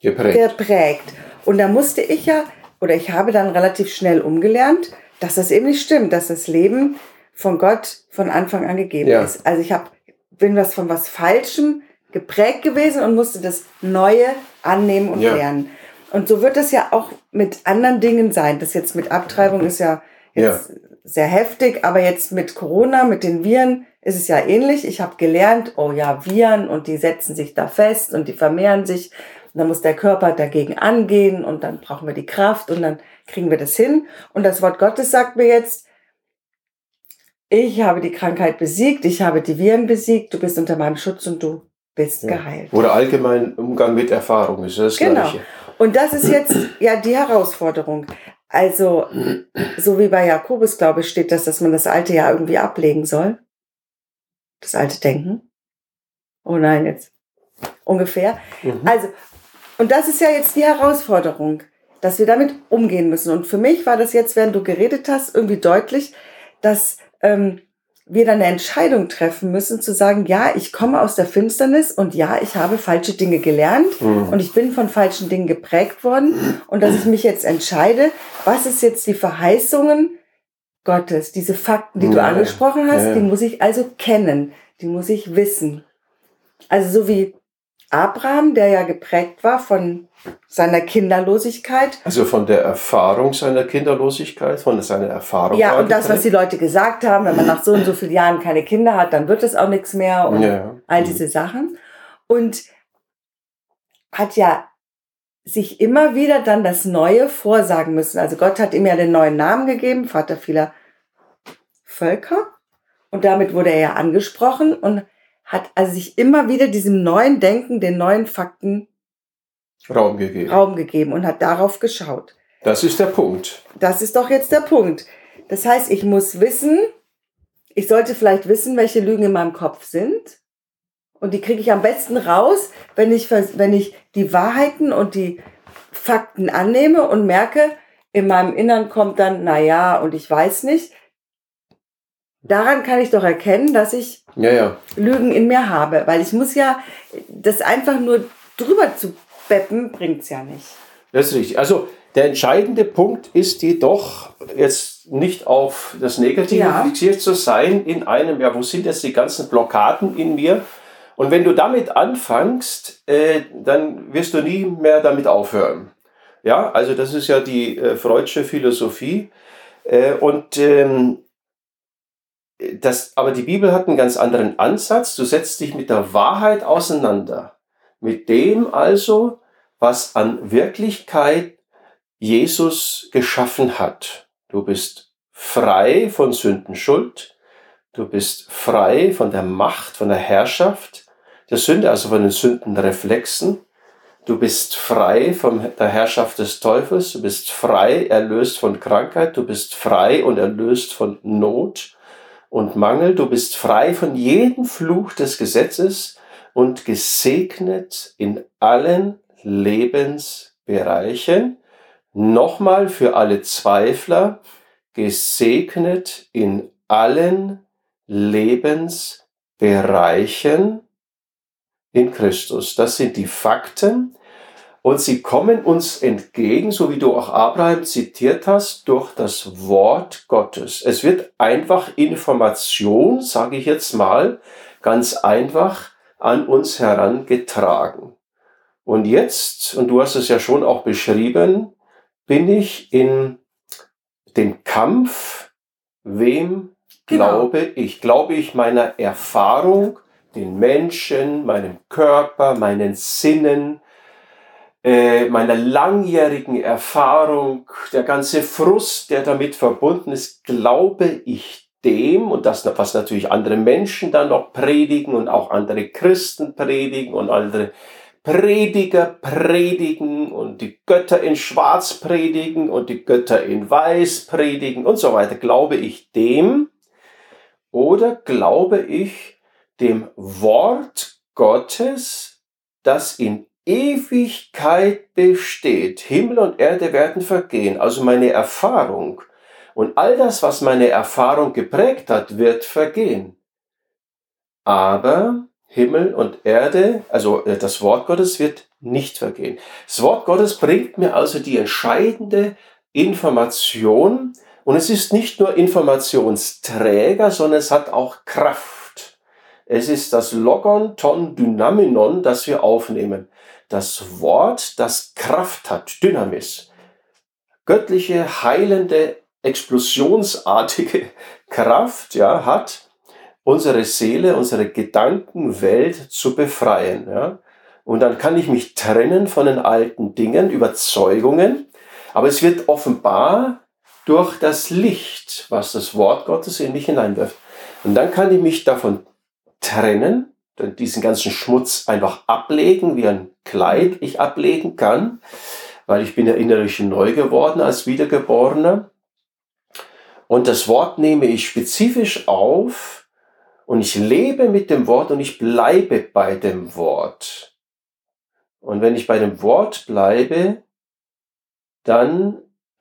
geprägt. geprägt. Und da musste ich ja, oder ich habe dann relativ schnell umgelernt, dass das eben nicht stimmt, dass das Leben von Gott von Anfang an gegeben ja. ist. Also ich hab, bin was von was Falschem geprägt gewesen und musste das Neue annehmen und ja. lernen. Und so wird es ja auch mit anderen Dingen sein. Das jetzt mit Abtreibung ist ja jetzt ja. Sehr heftig, aber jetzt mit Corona, mit den Viren, ist es ja ähnlich. Ich habe gelernt, oh ja, Viren und die setzen sich da fest und die vermehren sich. Und dann muss der Körper dagegen angehen und dann brauchen wir die Kraft und dann kriegen wir das hin. Und das Wort Gottes sagt mir jetzt, ich habe die Krankheit besiegt, ich habe die Viren besiegt, du bist unter meinem Schutz und du bist ja. geheilt. Oder allgemein Umgang mit Erfahrung ist das Genau. Gleiche. Und das ist jetzt ja die Herausforderung. Also, so wie bei Jakobus, glaube ich, steht das, dass man das alte Jahr irgendwie ablegen soll das alte Denken. Oh nein, jetzt ungefähr. Mhm. Also, und das ist ja jetzt die Herausforderung, dass wir damit umgehen müssen. Und für mich war das jetzt, während du geredet hast, irgendwie deutlich, dass ähm, wir dann eine Entscheidung treffen müssen, zu sagen, ja, ich komme aus der Finsternis und ja, ich habe falsche Dinge gelernt mhm. und ich bin von falschen Dingen geprägt worden und dass ich mich jetzt entscheide, was ist jetzt die Verheißungen, Gottes, diese Fakten, die ja. du angesprochen hast, ja. die muss ich also kennen, die muss ich wissen. Also so wie Abraham, der ja geprägt war von seiner Kinderlosigkeit. Also von der Erfahrung seiner Kinderlosigkeit, von seiner Erfahrung. Ja, und das, was die Leute gesagt haben, wenn man nach so und so vielen Jahren keine Kinder hat, dann wird es auch nichts mehr und ja. all diese Sachen. Und hat ja sich immer wieder dann das Neue vorsagen müssen. Also Gott hat ihm ja den neuen Namen gegeben, Vater vieler Völker. Und damit wurde er ja angesprochen und hat also sich immer wieder diesem neuen Denken, den neuen Fakten Raum gegeben. Raum gegeben und hat darauf geschaut. Das ist der Punkt. Das ist doch jetzt der Punkt. Das heißt, ich muss wissen, ich sollte vielleicht wissen, welche Lügen in meinem Kopf sind. Und die kriege ich am besten raus, wenn ich, wenn ich die Wahrheiten und die Fakten annehme und merke, in meinem Innern kommt dann, na ja, und ich weiß nicht. Daran kann ich doch erkennen, dass ich Ja, ja. Lügen in mir habe. Weil ich muss ja, das einfach nur drüber zu beppen, bringt's ja nicht. Das ist richtig. Also der entscheidende Punkt ist jedoch jetzt nicht auf das Negative Ja. fixiert zu sein in einem, ja, wo sind jetzt die ganzen Blockaden in mir? Und wenn du damit anfängst, äh, dann wirst du nie mehr damit aufhören. Ja, also das ist ja die äh, Freudsche Philosophie. Äh, und ähm, das, aber die Bibel hat einen ganz anderen Ansatz. Du setzt dich mit der Wahrheit auseinander. Mit dem also, was an Wirklichkeit Jesus geschaffen hat. Du bist frei von Sündenschuld. Du bist frei von der Macht, von der Herrschaft der Sünde, also von den Sündenreflexen. Du bist frei von der Herrschaft des Teufels. Du bist frei, erlöst von Krankheit. Du bist frei und erlöst von Not und Mangel. Du bist frei von jedem Fluch des Gesetzes und gesegnet in allen Lebensbereichen. Nochmal für alle Zweifler, gesegnet in allen Lebensbereichen in Christus. Das sind die Fakten und sie kommen uns entgegen, so wie du auch Abraham zitiert hast, durch das Wort Gottes. Es wird einfach Information, sage ich jetzt mal, ganz einfach an uns herangetragen. Und jetzt, und du hast es ja schon auch beschrieben, bin ich in dem Kampf, wem Genau. glaube ich? Glaube ich meiner Erfahrung, den Menschen, meinem Körper, meinen Sinnen, äh, meiner langjährigen Erfahrung, der ganze Frust, der damit verbunden ist, glaube ich dem und das, was natürlich andere Menschen dann noch predigen und auch andere Christen predigen und andere Prediger predigen und die Götter in Schwarz predigen und die Götter in Weiß predigen und so weiter. Glaube ich dem oder glaube ich dem Wort Gottes, das in Ewigkeit besteht? Himmel und Erde werden vergehen, also meine Erfahrung. Und all das, was meine Erfahrung geprägt hat, wird vergehen. Aber Himmel und Erde, also äh, das Wort Gottes wird nicht vergehen. Das Wort Gottes bringt mir also die entscheidende Information und es ist nicht nur Informationsträger, sondern es hat auch Kraft. Es ist das Logon ton Dynaminon, das wir aufnehmen. Das Wort, das Kraft hat, Dynamis. Göttliche, heilende, explosionsartige Kraft, ja, hat unsere Seele, unsere Gedankenwelt zu befreien. Ja? Und dann kann ich mich trennen von den alten Dingen, Überzeugungen, aber es wird offenbar durch das Licht, was das Wort Gottes in mich hineinwirft. Und dann kann ich mich davon trennen, diesen ganzen Schmutz einfach ablegen, wie ein Kleid ich ablegen kann, weil ich bin ja innerlich neu geworden als Wiedergeborener. Und das Wort nehme ich spezifisch auf, und ich lebe mit dem Wort und ich bleibe bei dem Wort. Und wenn ich bei dem Wort bleibe, dann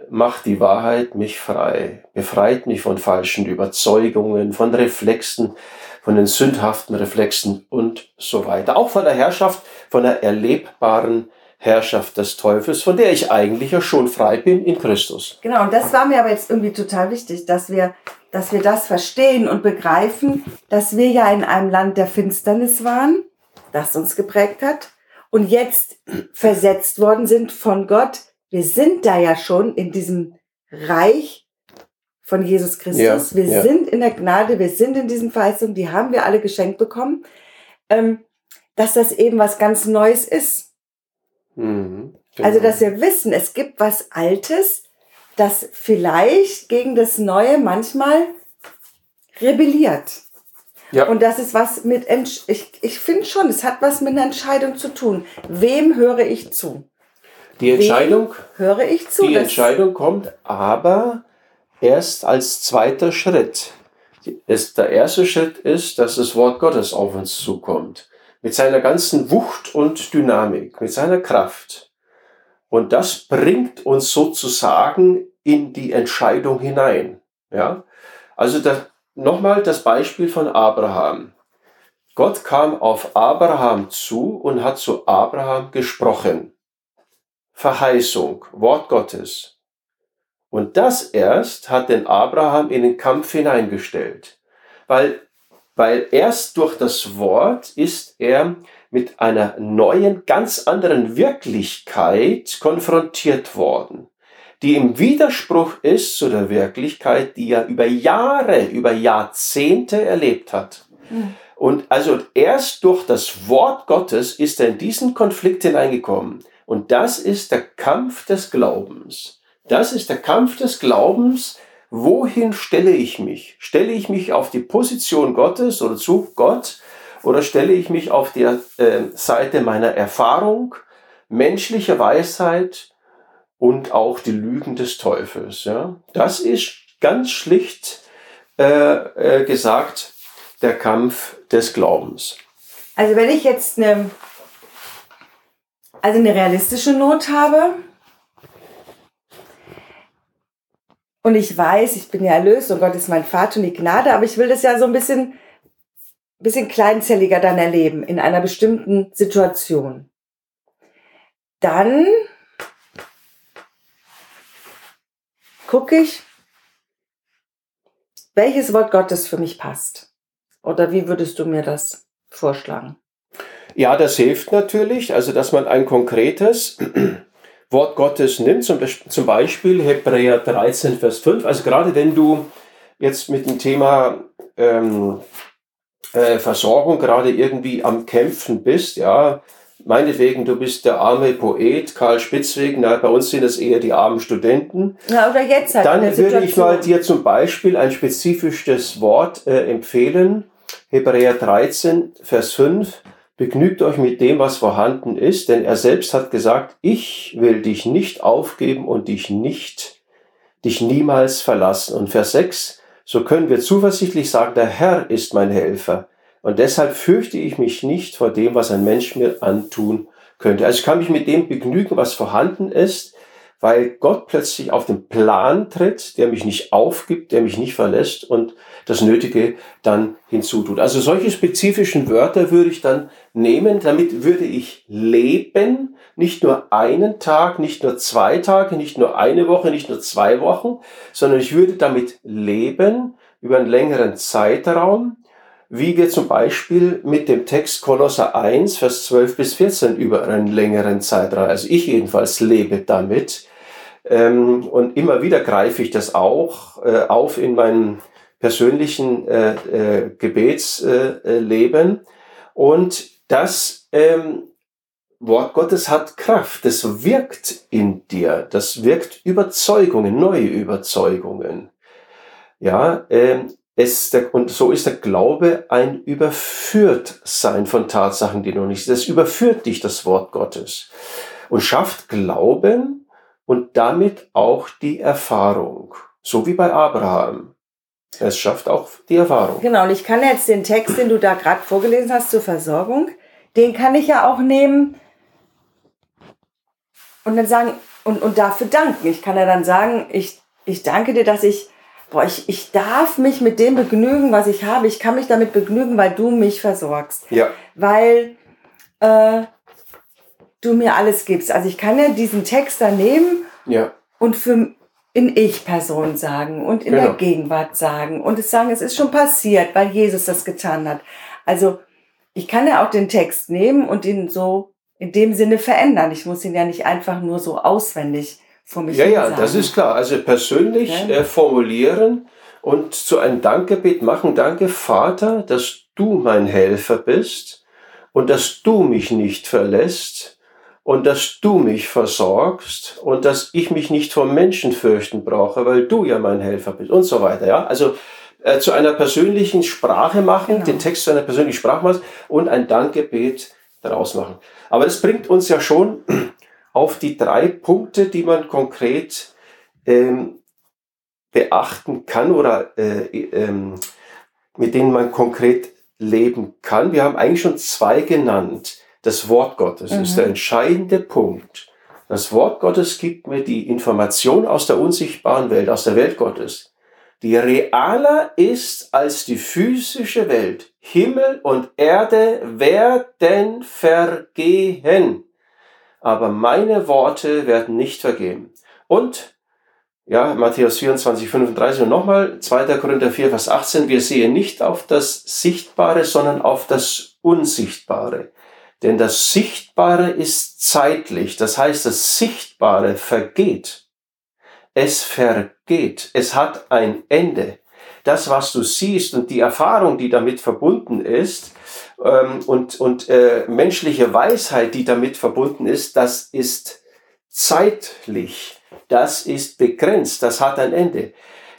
macht die Wahrheit mich frei, befreit mich von falschen Überzeugungen, von Reflexen, von den sündhaften Reflexen und so weiter. Auch von der Herrschaft, von der erlebbaren Herrschaft des Teufels, von der ich eigentlich ja schon frei bin in Christus. Genau, und das war mir aber jetzt irgendwie total wichtig, dass wir, dass wir das verstehen und begreifen, dass wir ja in einem Land der Finsternis waren, das uns geprägt hat und jetzt versetzt worden sind von Gott. Wir sind da ja schon in diesem Reich von Jesus Christus. Ja, wir ja. sind in der Gnade, wir sind in diesen Verheißungen, die haben wir alle geschenkt bekommen, ähm, dass das eben was ganz Neues ist. Mhm, Also, genau. dass wir wissen, es gibt was Altes, das vielleicht gegen das Neue manchmal rebelliert. ja. Und das ist was mit, Entsch ich, ich finde schon, es hat was mit einer Entscheidung zu tun. Wem höre ich zu? die Entscheidung, Wem höre ich zu? Die Entscheidung kommt aber erst als zweiter Schritt. Es, der erste Schritt ist, dass das Wort Gottes auf uns zukommt. Mit seiner ganzen Wucht und Dynamik, mit seiner Kraft. Und das bringt uns sozusagen in die Entscheidung hinein. Ja? Also da, nochmal das Beispiel von Abraham. Gott kam auf Abraham zu und hat zu Abraham gesprochen. Verheißung, Wort Gottes. Und das erst hat den Abraham in den Kampf hineingestellt. Weil, weil erst durch das Wort ist er mit einer neuen, ganz anderen Wirklichkeit konfrontiert worden die im Widerspruch ist zu der Wirklichkeit, die er über Jahre, über Jahrzehnte erlebt hat. Mhm. Und also erst durch das Wort Gottes ist er in diesen Konflikt hineingekommen. Und das ist der Kampf des Glaubens. Das ist der Kampf des Glaubens. Wohin stelle ich mich? Stelle ich mich auf die Position Gottes oder zu Gott? Oder stelle ich mich auf der äh, Seite meiner Erfahrung, menschlicher Weisheit, und auch die Lügen des Teufels. Ja? Das ist ganz schlicht äh, äh, gesagt der Kampf des Glaubens. Also wenn ich jetzt eine, also eine realistische Not habe und ich weiß, ich bin ja erlöst und Gott ist mein Vater und die Gnade, aber ich will das ja so ein bisschen, bisschen kleinzelliger dann erleben in einer bestimmten Situation. Dann gucke ich, welches Wort Gottes für mich passt. Oder wie würdest du mir das vorschlagen? Ja, das hilft natürlich, also dass man ein konkretes Wort Gottes nimmt, zum Beispiel Hebräer 13, Vers 5. Also gerade wenn du jetzt mit dem Thema ähm, äh, Versorgung gerade irgendwie am Kämpfen bist, ja, meinetwegen, du bist der arme Poet, Karl Spitzweg, na, bei uns sind es eher die armen Studenten. Ja, oder jetzt halt. Dann würde ich mal dir zum Beispiel ein spezifisches Wort äh, empfehlen. Hebräer 13, Vers 5. Begnügt euch mit dem, was vorhanden ist, denn er selbst hat gesagt, ich will dich nicht aufgeben und dich nicht, dich niemals verlassen. Und Vers 6, so können wir zuversichtlich sagen, der Herr ist mein Helfer. Und deshalb fürchte ich mich nicht vor dem, was ein Mensch mir antun könnte. Also ich kann mich mit dem begnügen, was vorhanden ist, weil Gott plötzlich auf den Plan tritt, der mich nicht aufgibt, der mich nicht verlässt und das Nötige dann hinzutut. Also solche spezifischen Wörter würde ich dann nehmen, damit würde ich leben, nicht nur einen Tag, nicht nur zwei Tage, nicht nur eine Woche, nicht nur zwei Wochen, sondern ich würde damit leben über einen längeren Zeitraum wie wir zum Beispiel mit dem Text Kolosser 1, Vers 12 bis 14 über einen längeren Zeitraum, also ich jedenfalls lebe damit. Ähm, und immer wieder greife ich das auch äh, auf in meinem persönlichen äh, äh, Gebetsleben. und das ähm, Wort Gottes hat Kraft, das wirkt in dir, das wirkt Überzeugungen, neue Überzeugungen. Ja, ähm, es, der, und so ist der Glaube ein Überführtsein von Tatsachen, die noch nicht sind. Es überführt dich, das Wort Gottes. Und schafft Glauben und damit auch die Erfahrung. So wie bei Abraham. Es schafft auch die Erfahrung. Genau, und ich kann jetzt den Text, den du da gerade vorgelesen hast zur Versorgung, den kann ich ja auch nehmen und dann sagen, und, und dafür danken. Ich kann ja dann sagen, ich, ich danke dir, dass ich boah, ich, ich darf mich mit dem begnügen, was ich habe. Ich kann mich damit begnügen, weil du mich versorgst. Ja. Weil äh, du mir alles gibst. Also ich kann ja diesen Text da nehmen ja. und für in Ich-Person sagen und in genau. der Gegenwart sagen und es sagen, es ist schon passiert, weil Jesus das getan hat. Also ich kann ja auch den Text nehmen und ihn so in dem Sinne verändern. Ich muss ihn ja nicht einfach nur so auswendig vor mich Ja, ja, sagen. das ist klar. Also persönlich ja. äh, formulieren und zu einem Dankgebet machen. Danke, Vater, dass du mein Helfer bist und dass du mich nicht verlässt und dass du mich versorgst und dass ich mich nicht vor Menschen fürchten brauche, weil du ja mein Helfer bist und so weiter. Ja, also äh, zu einer persönlichen Sprache machen, genau. den Text zu einer persönlichen Sprache machen und ein Dankgebet daraus machen. Aber das bringt uns ja schon auf die drei Punkte, die man konkret ähm, beachten kann oder äh, ähm, mit denen man konkret leben kann. Wir haben eigentlich schon zwei genannt. Das Wort Gottes mhm. ist der entscheidende Punkt. Das Wort Gottes gibt mir die Information aus der unsichtbaren Welt, aus der Welt Gottes. die realer ist als die physische Welt. Himmel und Erde werden vergehen, aber meine Worte werden nicht vergehen. Und ja, Matthäus 24, 35 und nochmal, 2. Korinther 4, Vers 18, wir sehen nicht auf das Sichtbare, sondern auf das Unsichtbare. Denn das Sichtbare ist zeitlich, das heißt, das Sichtbare vergeht. Es vergeht, es hat ein Ende. Das, was du siehst und die Erfahrung, die damit verbunden ist, ähm, und, und äh, menschliche Weisheit, die damit verbunden ist, das ist zeitlich das ist begrenzt, das hat ein Ende.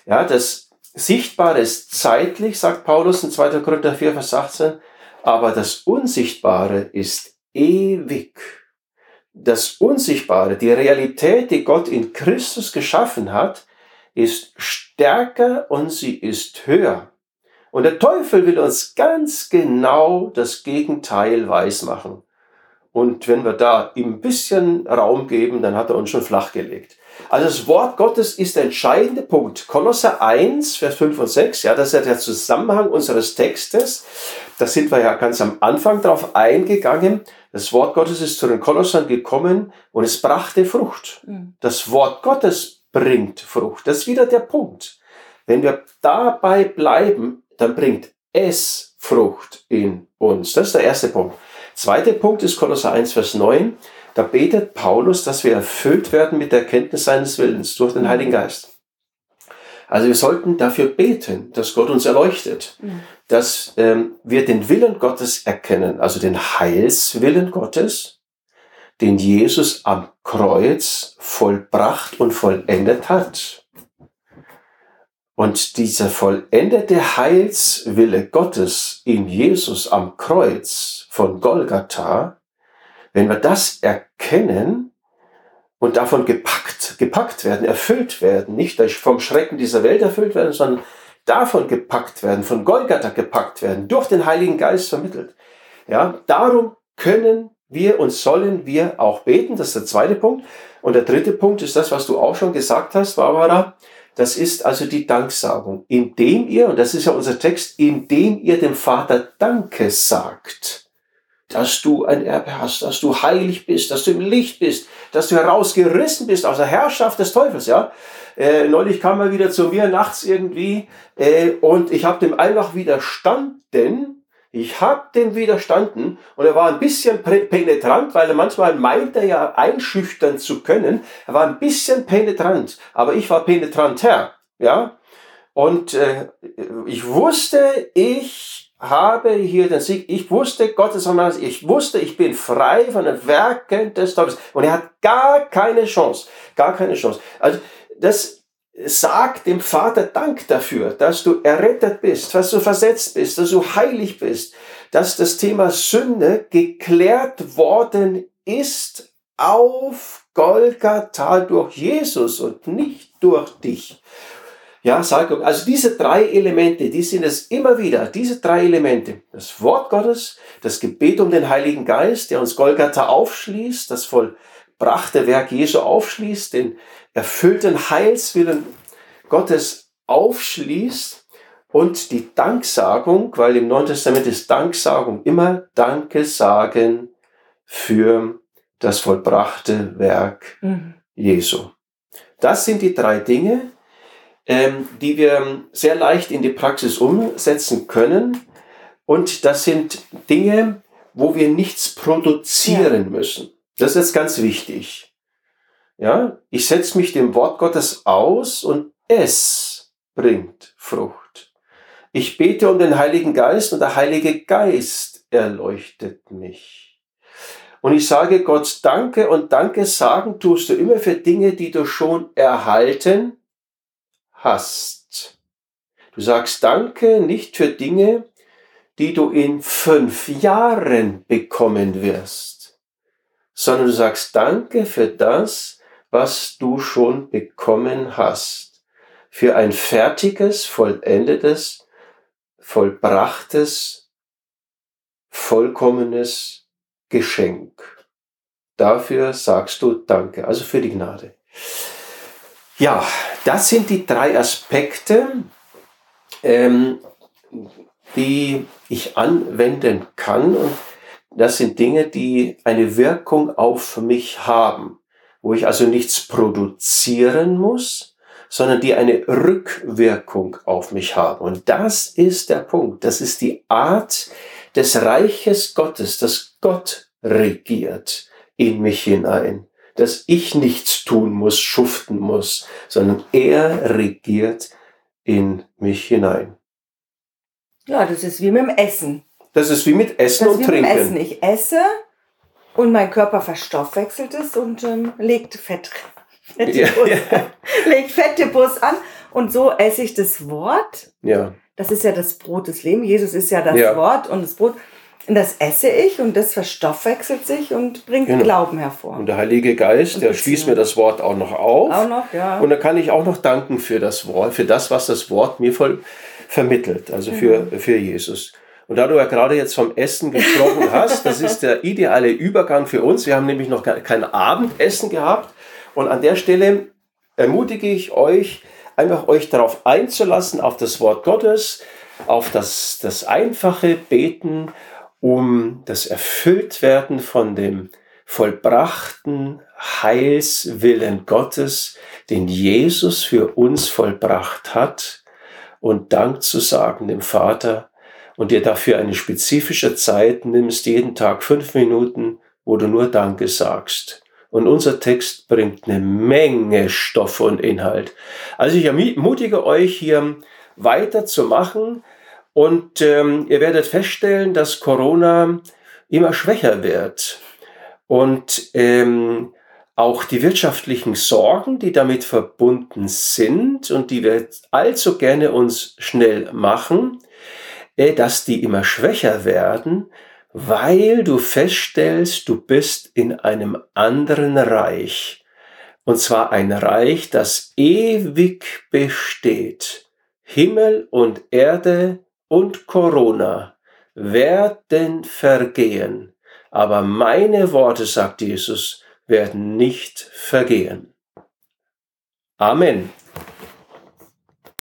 Ja, das Sichtbare ist zeitlich, sagt Paulus in 2. Korinther 4, Vers 18, aber das Unsichtbare ist ewig. Das Unsichtbare, die Realität, die Gott in Christus geschaffen hat, ist stärker und sie ist höher. Und der Teufel will uns ganz genau das Gegenteil weismachen. Und wenn wir da ihm ein bisschen Raum geben, dann hat er uns schon flachgelegt. Also das Wort Gottes ist der entscheidende Punkt. Kolosser 1, Vers 5 und 6, ja, das ist ja der Zusammenhang unseres Textes. Da sind wir ja ganz am Anfang drauf eingegangen. Das Wort Gottes ist zu den Kolossern gekommen und es brachte Frucht. Mhm. Das Wort Gottes bringt Frucht. Das ist wieder der Punkt. Wenn wir dabei bleiben, dann bringt es Frucht in uns. Das ist der erste Punkt. Zweiter Punkt ist Kolosser 1, Vers 9. Da betet Paulus, dass wir erfüllt werden mit der Erkenntnis seines Willens durch den Heiligen Geist. Also wir sollten dafür beten, dass Gott uns erleuchtet, mhm. dass ähm, wir den Willen Gottes erkennen, also den Heilswillen Gottes, den Jesus am Kreuz vollbracht und vollendet hat. Und dieser vollendete Heilswille Gottes in Jesus am Kreuz von Golgatha, wenn wir das erkennen und davon gepackt, gepackt werden, erfüllt werden, nicht vom Schrecken dieser Welt erfüllt werden, sondern davon gepackt werden, von Golgatha gepackt werden, durch den Heiligen Geist vermittelt. Ja, darum können wir und sollen wir auch beten. Das ist der zweite Punkt. Und der dritte Punkt ist das, was du auch schon gesagt hast, Barbara. Das ist also die Danksagung. Indem ihr, und das ist ja unser Text, indem ihr dem Vater Danke sagt dass du ein Erbe hast, dass du heilig bist, dass du im Licht bist, dass du herausgerissen bist aus der Herrschaft des Teufels, ja. Äh, neulich kam er wieder zu mir nachts irgendwie äh, und ich habe dem einfach widerstanden. Ich habe dem widerstanden und er war ein bisschen penetrant, weil er manchmal meint er ja einschüchtern zu können. Er war ein bisschen penetrant, aber ich war penetranter, ja. Und äh, ich wusste, ich habe hier den Sieg. Ich wusste, Gottes Ermahnung, ich wusste, ich bin frei von den Werken des Teufels. Und er hat gar keine Chance. Gar keine Chance. Also, das sagt dem Vater Dank dafür, dass du errettet bist, dass du versetzt bist, dass du heilig bist, dass das Thema Sünde geklärt worden ist auf Golgatha durch Jesus und nicht durch dich. Ja, Salbung. Also diese drei Elemente, die sind es immer wieder. Diese drei Elemente. Das Wort Gottes, das Gebet um den Heiligen Geist, der uns Golgatha aufschließt, das vollbrachte Werk Jesu aufschließt, den erfüllten Heilswillen Gottes aufschließt und die Danksagung, weil im Neuen Testament ist Danksagung immer Danke sagen für das vollbrachte Werk mhm. Jesu. Das sind die drei Dinge, ähm, die wir sehr leicht in die Praxis umsetzen können. Und das sind Dinge, wo wir nichts produzieren ja. müssen. Das ist jetzt ganz wichtig. Ja, ich setze mich dem Wort Gottes aus und es bringt Frucht. Ich bete um den Heiligen Geist und der Heilige Geist erleuchtet mich. Und ich sage Gott Danke und Danke sagen tust du immer für Dinge, die du schon erhalten hast. Du sagst Danke nicht für Dinge, die du in fünf Jahren bekommen wirst, sondern du sagst Danke für das, was du schon bekommen hast, für ein fertiges, vollendetes, vollbrachtes, vollkommenes Geschenk. Dafür sagst du Danke, also für die Gnade. Ja, das sind die drei Aspekte, ähm, die ich anwenden kann. Und das sind Dinge, die eine Wirkung auf mich haben, wo ich also nichts produzieren muss, sondern die eine Rückwirkung auf mich haben. Und das ist der Punkt. Das ist die Art des Reiches Gottes, dass Gott regiert in mich hinein. Dass ich nichts tun muss, schuften muss, sondern er regiert in mich hinein. Ja, das ist wie mit dem Essen. Das ist wie mit Essen das und wie Trinken. Mit Essen. Ich esse und mein Körper verstoffwechselt es und ähm, legt Fett, Fettdepots, Ja, legt Fettdepots an. Und so esse ich das Wort. Ja, Das ist ja das Brot des Lebens. Jesus ist ja das Ja. Wort und das Brot. Und das esse ich und das verstoffwechselt sich und bringt Genau. Glauben hervor. und der Heilige Geist, Und der schließt mir das Wort auch noch auf. Auch noch, ja. Und da kann ich auch noch danken für das Wort, für das, was das Wort mir voll vermittelt, also für, für Jesus. Und da du ja gerade jetzt vom Essen gesprochen hast, das ist der ideale Übergang für uns. Wir haben nämlich noch kein Abendessen gehabt. Und an der Stelle ermutige ich euch, einfach euch darauf einzulassen, auf das Wort Gottes, auf das, das einfache Beten, um das Erfülltwerden von dem vollbrachten Heilswillen Gottes, den Jesus für uns vollbracht hat, und Dank zu sagen dem Vater und dir dafür eine spezifische Zeit nimmst, jeden Tag fünf Minuten, wo du nur Danke sagst. Und unser Text bringt eine Menge Stoff und Inhalt. Also ich ermutige euch hier weiterzumachen und ähm, ihr werdet feststellen, dass Corona immer schwächer wird. Und ähm, auch die wirtschaftlichen Sorgen, die damit verbunden sind und die wir allzu gerne uns schnell machen, äh, dass die immer schwächer werden, weil du feststellst, du bist in einem anderen Reich. Und zwar ein Reich, das ewig besteht. Himmel und Erde und Corona werden vergehen. Aber meine Worte, sagt Jesus, werden nicht vergehen. Amen.